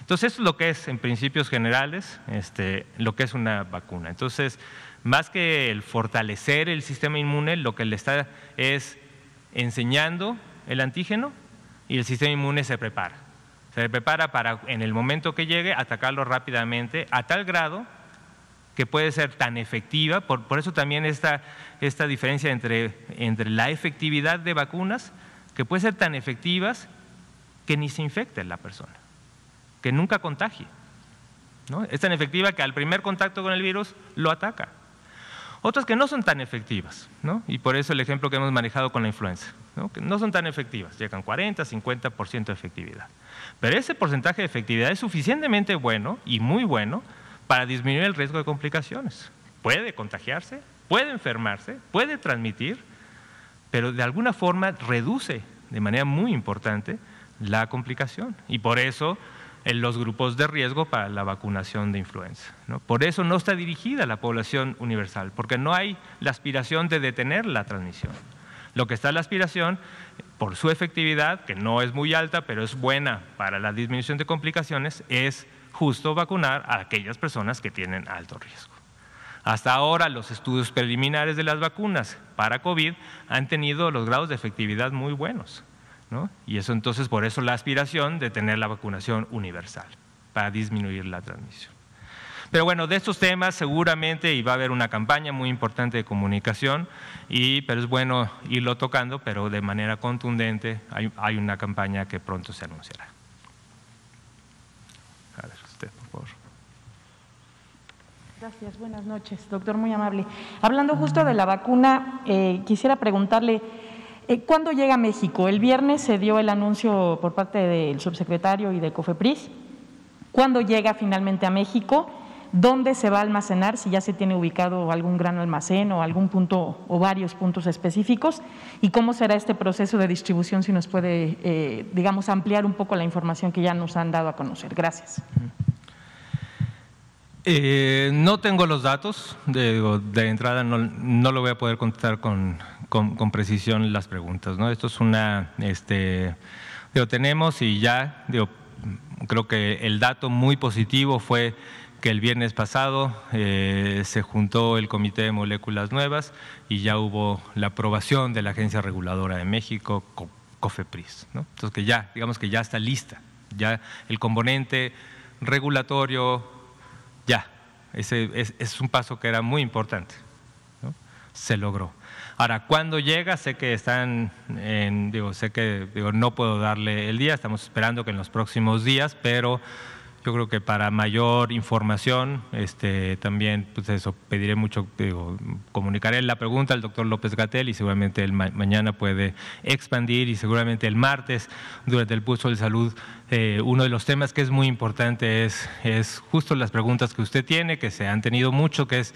A: Entonces, eso es lo que es, en principios generales, este, lo que es una vacuna. Entonces, más que el fortalecer el sistema inmune, lo que le está es enseñando el antígeno y el sistema inmune se prepara. Se prepara para, en el momento que llegue, atacarlo rápidamente, a tal grado que puede ser tan efectiva, por, por eso también esta, esta diferencia entre, entre la efectividad de vacunas, que puede ser tan efectivas que ni se infecte la persona, que nunca contagie. ¿no? Es tan efectiva que al primer contacto con el virus lo ataca. Otras que no son tan efectivas, ¿no? y por eso el ejemplo que hemos manejado con la influenza, ¿no? que no son tan efectivas, llegan 40, 50% de efectividad. Pero ese porcentaje de efectividad es suficientemente bueno y muy bueno para disminuir el riesgo de complicaciones. Puede contagiarse, puede enfermarse, puede transmitir, pero de alguna forma reduce de manera muy importante la complicación. Y por eso en los grupos de riesgo para la vacunación de influenza. Por eso no está dirigida a la población universal, porque no hay la aspiración de detener la transmisión. Lo que está la aspiración, por su efectividad, que no es muy alta, pero es buena para la disminución de complicaciones, es justo vacunar a aquellas personas que tienen alto riesgo. Hasta ahora los estudios preliminares de las vacunas para COVID han tenido los grados de efectividad muy buenos. Y eso entonces, por eso la aspiración de tener la vacunación universal, para disminuir la transmisión. Pero bueno, de estos temas seguramente y va a haber una campaña muy importante de comunicación, y, pero es bueno irlo tocando, pero de manera contundente hay, hay una campaña que pronto se anunciará.
C: A ver, usted, por favor. Gracias, buenas noches, doctor, muy amable. Hablando justo de la vacuna, eh, quisiera preguntarle, ¿Cuándo llega a México? El viernes se dio el anuncio por parte del subsecretario y de COFEPRIS. ¿Cuándo llega finalmente a México? ¿Dónde se va a almacenar? Si ya se tiene ubicado algún gran almacén o algún punto o varios puntos específicos. ¿Y cómo será este proceso de distribución? Si nos puede, eh, digamos, ampliar un poco la información que ya nos han dado a conocer. Gracias.
A: Eh, no tengo los datos, de, entrada no, no, lo voy a poder contestar con, con, precisión las preguntas. ¿no? Esto es una, este, digo, tenemos y ya, digo, creo que el dato muy positivo fue que el viernes pasado eh, se juntó el Comité de Moléculas Nuevas y ya hubo la aprobación de la Agencia Reguladora de México, COFEPRIS. Entonces que ya, digamos que ya está lista, ya el componente regulatorio, ya, ese es, un paso que era muy importante, se logró. Ahora, ¿cuándo llega? Sé que están, en, digo, sé que digo, no puedo darle el día, estamos esperando que en los próximos días, pero yo creo que para mayor información, este, también, pues eso, pediré mucho, digo, comunicaré la pregunta al doctor López Gatel y seguramente el mañana puede expandir y seguramente el martes, durante el pulso de salud, eh, uno de los temas que es muy importante es, es justo las preguntas que usted tiene, que se han tenido mucho, que es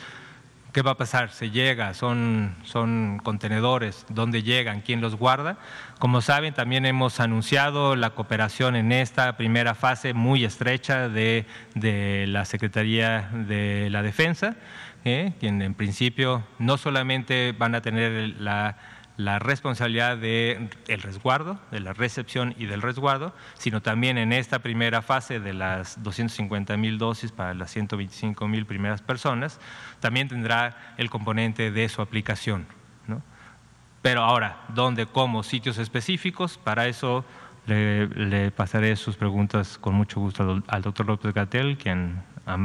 A: ¿Qué va a pasar? ¿Se llega? ¿Son, ¿Son contenedores? ¿Dónde llegan? ¿Quién los guarda? Como saben, también hemos anunciado la cooperación en esta primera fase muy estrecha de, de la Secretaría de la Defensa, ¿eh? quien en principio no solamente van a tener la la responsabilidad del resguardo, de la recepción y del resguardo, sino también en esta primera fase de las 250 mil dosis para las 125 mil primeras personas, también tendrá el componente de su aplicación. Pero ahora, ¿dónde, cómo, sitios específicos? Para eso le, pasaré sus preguntas con mucho gusto al, doctor López Gatel, quien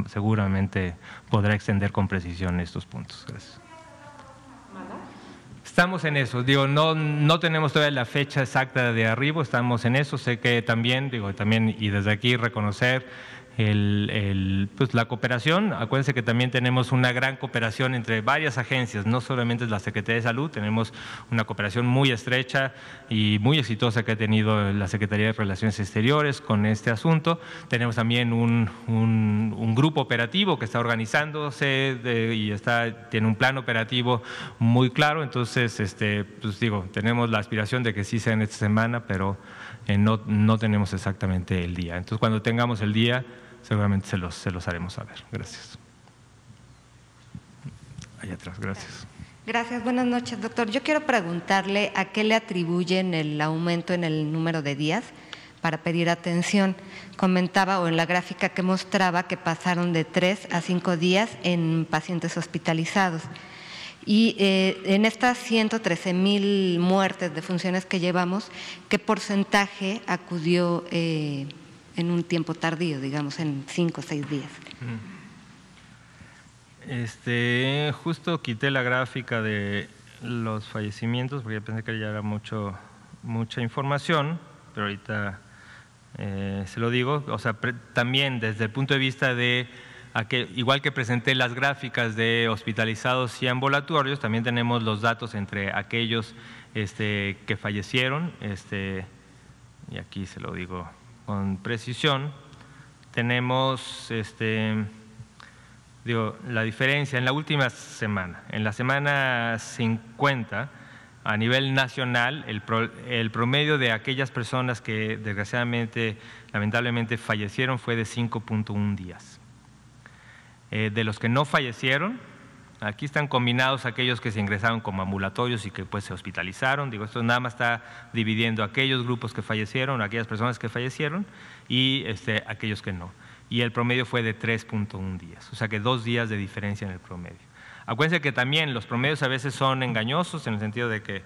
A: seguramente podrá extender con precisión estos puntos. Gracias. Estamos en eso, digo, no, no tenemos todavía la fecha exacta de arribo, estamos en eso, sé que también, digo, también y desde aquí reconocer el, pues la cooperación. Acuérdense que también tenemos una gran cooperación entre varias agencias, no solamente la Secretaría de Salud, tenemos una cooperación muy estrecha y muy exitosa que ha tenido la Secretaría de Relaciones Exteriores con este asunto. Tenemos también un, un, grupo operativo que está organizándose y está, tiene un plan operativo muy claro. Entonces, este, pues digo, tenemos la aspiración de que sí sea en esta semana, pero eh, no, no tenemos exactamente el día. Entonces, cuando tengamos el día, seguramente se los, se los haremos saber. Gracias. Allá atrás, gracias.
D: Gracias, buenas noches, doctor. Yo quiero preguntarle a qué le atribuyen el aumento en el número de días para pedir atención. Comentaba o en la gráfica que mostraba que pasaron de tres a cinco días en pacientes hospitalizados. Y eh, en estas 113 mil muertes de funciones que llevamos, ¿qué porcentaje acudió eh, en un tiempo tardío, digamos, en cinco o seis días.
A: Este, justo quité la gráfica de los fallecimientos porque pensé que ya era mucho, mucha información, pero ahorita eh, se lo digo. O sea, también desde el punto de vista de, igual que presenté las gráficas de hospitalizados y ambulatorios, también tenemos los datos entre aquellos este, que fallecieron, este, y aquí se lo digo con precisión, tenemos este, digo, la diferencia en la última semana. En la semana 50, a nivel nacional, el, promedio de aquellas personas que desgraciadamente, lamentablemente fallecieron fue de 5.1 días. Eh, de los que no fallecieron, Aquí están combinados aquellos que se ingresaron como ambulatorios y que pues se hospitalizaron. Digo, esto nada más está dividiendo aquellos grupos que fallecieron, aquellas personas que fallecieron y este, aquellos que no. Y el promedio fue de 3.1 días, o sea que dos días de diferencia en el promedio. Acuérdense que también los promedios a veces son engañosos en el sentido de que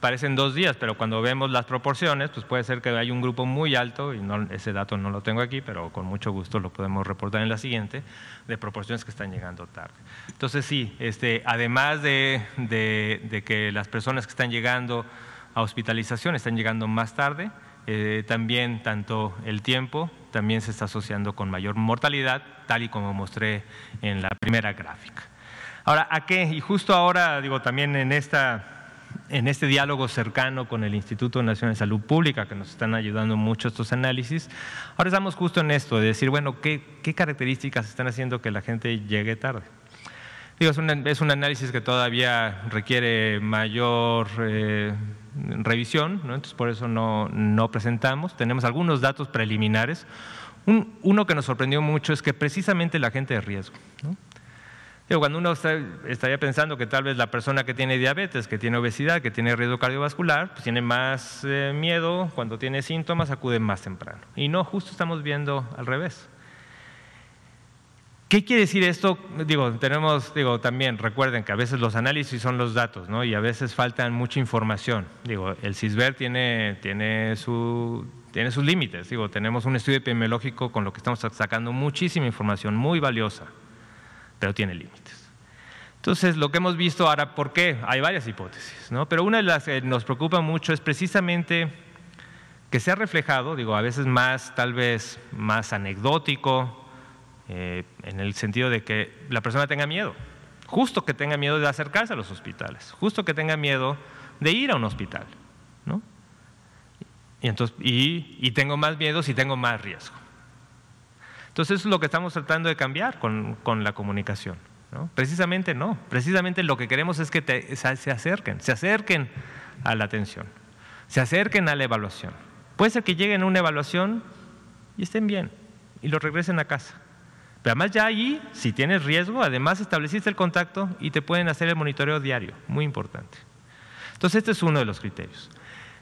A: parecen dos días, pero cuando vemos las proporciones, pues puede ser que hay un grupo muy alto, y ese dato no lo tengo aquí, pero con mucho gusto lo podemos reportar en la siguiente, de proporciones que están llegando tarde. Entonces sí, este, además de, que las personas que están llegando a hospitalización están llegando más tarde, eh, también tanto el tiempo también se está asociando con mayor mortalidad, tal y como mostré en la primera gráfica. Ahora, ¿a qué? Y justo ahora, digo, también en esta en este diálogo cercano con el Instituto Nacional de Salud Pública, que nos están ayudando mucho estos análisis, ahora estamos justo en esto, de decir, bueno, ¿qué, características están haciendo que la gente llegue tarde? Digo, es, un, análisis que todavía requiere mayor eh, revisión, entonces por eso no, no, presentamos. Tenemos algunos datos preliminares. uno que nos sorprendió mucho es que precisamente la gente de riesgo, ¿no? Cuando uno estaría pensando que tal vez la persona que tiene diabetes, que tiene obesidad, que tiene riesgo cardiovascular, pues tiene más eh, miedo, cuando tiene síntomas acude más temprano. Y no, justo estamos viendo al revés. ¿Qué quiere decir esto? Digo, tenemos, digo, también recuerden que a veces los análisis son los datos, ¿no? Y a veces faltan mucha información. Digo, el CISBER tiene, tiene, su, tiene sus límites. Digo, tenemos un estudio epidemiológico con lo que estamos sacando muchísima información muy valiosa, pero tiene límites. Entonces, lo que hemos visto ahora, ¿por qué? Hay varias hipótesis, ¿no? Pero una de las que nos preocupa mucho es precisamente que se ha reflejado, digo, a veces más, tal vez más anecdótico, eh, en el sentido de que la persona tenga miedo, justo que tenga miedo de acercarse a los hospitales, justo que tenga miedo de ir a un hospital, ¿no? Y, entonces, y, tengo más miedo si tengo más riesgo. Entonces eso es lo que estamos tratando de cambiar con, con la comunicación. ¿no? Precisamente no, precisamente lo que queremos es que se acerquen, se acerquen a la atención, se acerquen a la evaluación. Puede ser que lleguen a una evaluación y estén bien y lo regresen a casa. Pero además ya allí, si tienes riesgo, además estableciste el contacto y te pueden hacer el monitoreo diario, muy importante. Entonces este es uno de los criterios.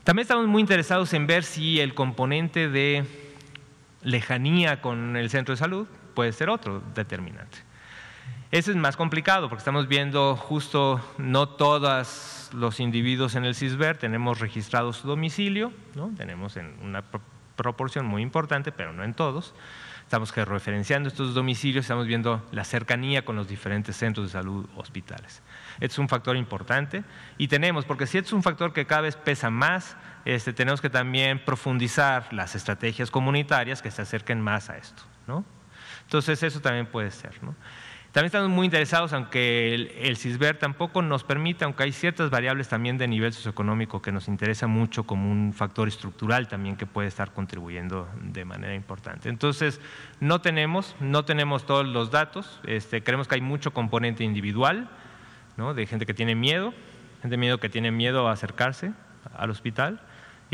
A: También estamos muy interesados en ver si el componente de lejanía con el centro de salud puede ser otro determinante. Ese es más complicado porque estamos viendo justo no todos los individuos en el CISBER tenemos registrado su domicilio, ¿no? tenemos en una proporción muy importante, pero no en todos. Estamos referenciando estos domicilios, estamos viendo la cercanía con los diferentes centros de salud hospitales. Este es un factor importante y tenemos, porque si este es un factor que cada vez pesa más, este, tenemos que también profundizar las estrategias comunitarias que se acerquen más a esto. ¿no? Entonces eso también puede ser. ¿no? También estamos muy interesados, aunque el, CISBER tampoco nos permite, aunque hay ciertas variables también de nivel socioeconómico que nos interesa mucho como un factor estructural también que puede estar contribuyendo de manera importante. Entonces, no tenemos, no tenemos todos los datos, este, creemos que hay mucho componente individual, ¿no? de gente que tiene miedo, gente miedo que tiene miedo a acercarse al hospital,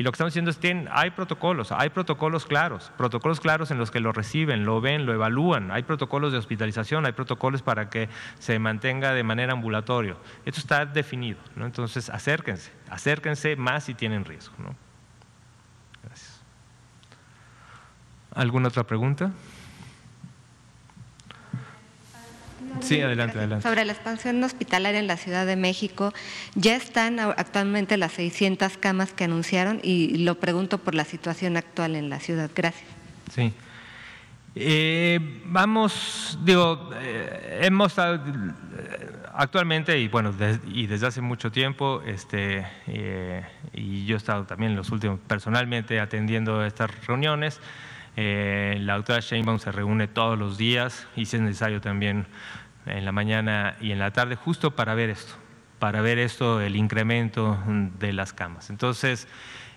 A: y lo que estamos diciendo es que hay protocolos, hay protocolos claros, protocolos claros en los que lo reciben, lo ven, lo evalúan, hay protocolos de hospitalización, hay protocolos para que se mantenga de manera ambulatorio. Esto está definido, ¿no? entonces acérquense, acérquense más si tienen riesgo. Gracias. ¿Alguna otra pregunta? Sí, adelante, adelante.
D: Sobre la expansión hospitalaria en la Ciudad de México, ya están actualmente las 600 camas que anunciaron y lo pregunto por la situación actual en la ciudad. Gracias.
A: Sí. Eh, vamos, digo, eh, hemos eh, actualmente y bueno, y desde hace mucho tiempo, este, y yo he estado también los últimos personalmente atendiendo estas reuniones. la doctora Sheinbaum se reúne todos los días y si es necesario también en la mañana y en la tarde, justo para ver esto, para ver esto, el incremento de las camas. Entonces,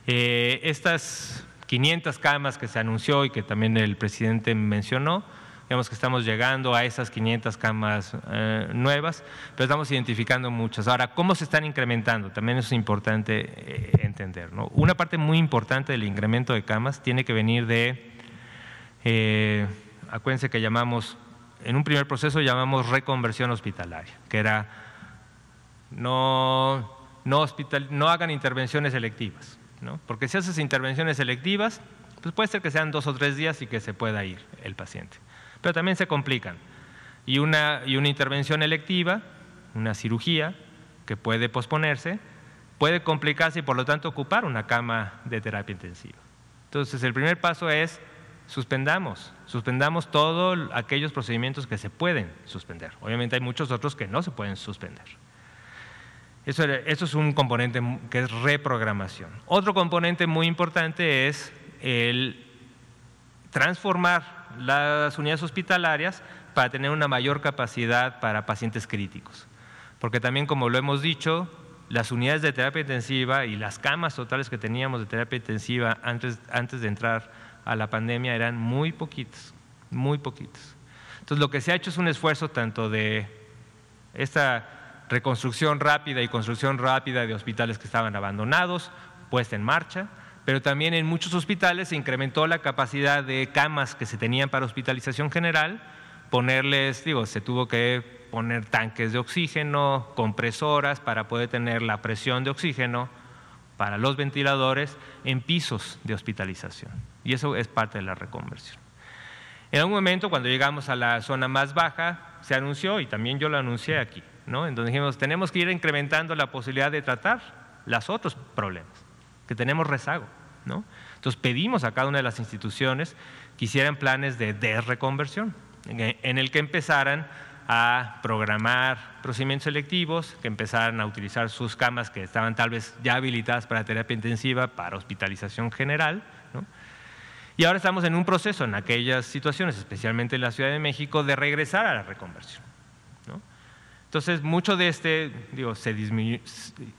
A: eh, estas 500 camas que se anunció y que también el presidente mencionó, digamos que estamos llegando a esas 500 camas eh, nuevas, pero estamos identificando muchas. Ahora, ¿cómo se están incrementando? También es importante eh, entender. Una parte muy importante del incremento de camas tiene que venir de, acuérdense que llamamos en un primer proceso llamamos reconversión hospitalaria, que era no, no, hospital, no hagan intervenciones selectivas, ¿no? porque si haces intervenciones selectivas, pues puede ser que sean dos o tres días y que se pueda ir el paciente, pero también se complican. Y una, y una intervención electiva, una cirugía que puede posponerse, puede complicarse y por lo tanto ocupar una cama de terapia intensiva. Entonces el primer paso es suspendamos, suspendamos todos aquellos procedimientos que se pueden suspender. Obviamente hay muchos otros que no se pueden suspender. Eso, es un componente que es reprogramación. Otro componente muy importante es el transformar las unidades hospitalarias para tener una mayor capacidad para pacientes críticos. Porque también, como lo hemos dicho, las unidades de terapia intensiva y las camas totales que teníamos de terapia intensiva antes, antes de entrar a la pandemia eran muy poquitos, muy poquitos. Entonces lo que se ha hecho es un esfuerzo tanto de esta reconstrucción rápida y construcción rápida de hospitales que estaban abandonados, puesta en marcha, pero también en muchos hospitales se incrementó la capacidad de camas que se tenían para hospitalización general, ponerles, digo, se tuvo que poner tanques de oxígeno, compresoras para poder tener la presión de oxígeno para los ventiladores en pisos de hospitalización. Y eso es parte de la reconversión. En algún momento, cuando llegamos a la zona más baja, se anunció, y también yo lo anuncié aquí, ¿no? en donde dijimos, tenemos que ir incrementando la posibilidad de tratar los otros problemas, que tenemos rezago. ¿no? Entonces pedimos a cada una de las instituciones que hicieran planes de desreconversión, en el que empezaran a programar procedimientos selectivos, que empezaran a utilizar sus camas que estaban tal vez ya habilitadas para terapia intensiva, para hospitalización general. Y ahora estamos en un proceso en aquellas situaciones, especialmente en la Ciudad de México, de regresar a la reconversión. Entonces, mucho de este, digo, se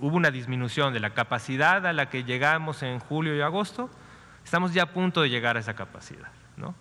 A: hubo una disminución de la capacidad a la que llegamos en julio y agosto, estamos ya a punto de llegar a esa capacidad. ¿no?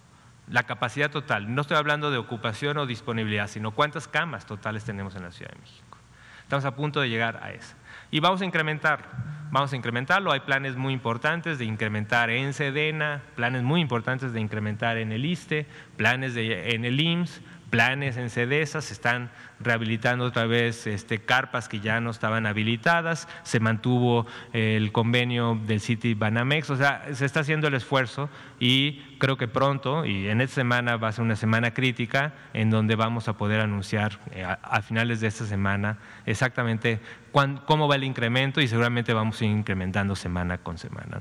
A: La capacidad total, no estoy hablando de ocupación o disponibilidad, sino cuántas camas totales tenemos en la Ciudad de México. Estamos a punto de llegar a eso. Y vamos a incrementar, vamos a incrementarlo. Hay planes muy importantes de incrementar en Sedena, planes muy importantes de incrementar en el ISTE, planes de, en el IMSS, planes en CEDESA, se están rehabilitando otra vez este, carpas que ya no estaban habilitadas, se mantuvo el convenio del City Banamex, o sea, se está haciendo el esfuerzo y creo que pronto, y en esta semana va a ser una semana crítica, en donde vamos a poder anunciar eh, a, finales de esta semana exactamente cómo va el incremento y seguramente vamos a ir incrementando semana con semana.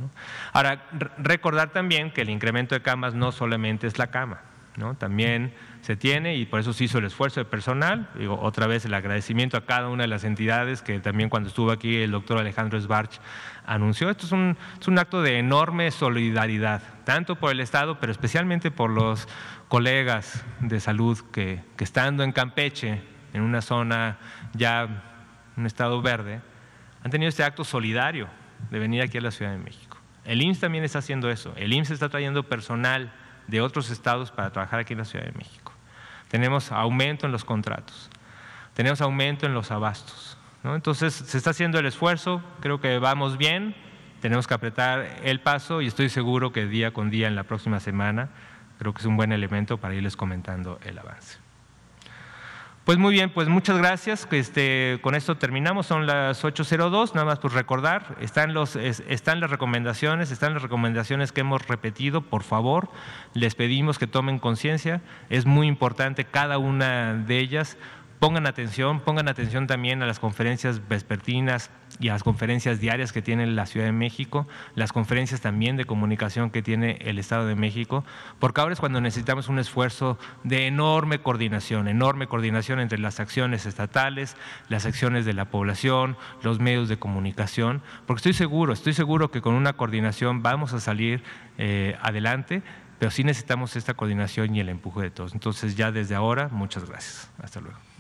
A: Ahora, recordar también que el incremento de camas no solamente es la cama, ¿no? también se tiene y por eso se hizo el esfuerzo de personal. Otra vez el agradecimiento a cada una de las entidades que también cuando estuvo aquí el doctor Alejandro Sbarch anunció. Esto es un, es un acto de enorme solidaridad, tanto por el Estado, pero especialmente por los colegas de salud que, que estando en Campeche, en una zona ya, un estado verde, han tenido este acto solidario de venir aquí a la Ciudad de México. El IMSS también está haciendo eso. El IMSS está trayendo personal de otros estados para trabajar aquí en la Ciudad de México. Tenemos aumento en los contratos, tenemos aumento en los abastos. Entonces se está haciendo el esfuerzo, creo que vamos bien, tenemos que apretar el paso y estoy seguro que día con día en la próxima semana creo que es un buen elemento para irles comentando el avance. Pues muy bien, pues muchas gracias. Este, con esto terminamos, son las 8.02, nada más por recordar, están, los, están las recomendaciones, están las recomendaciones que hemos repetido, por favor, les pedimos que tomen conciencia, es muy importante cada una de ellas pongan atención, pongan atención también a las conferencias vespertinas y a las conferencias diarias que tiene la Ciudad de México, las conferencias también de comunicación que tiene el Estado de México, porque ahora es cuando necesitamos un esfuerzo de enorme coordinación, enorme coordinación entre las acciones estatales, las acciones de la población, los medios de comunicación, porque estoy seguro, estoy seguro que con una coordinación vamos a salir eh, adelante, pero sí necesitamos esta coordinación y el empuje de todos. Entonces ya desde ahora, muchas gracias. Hasta luego.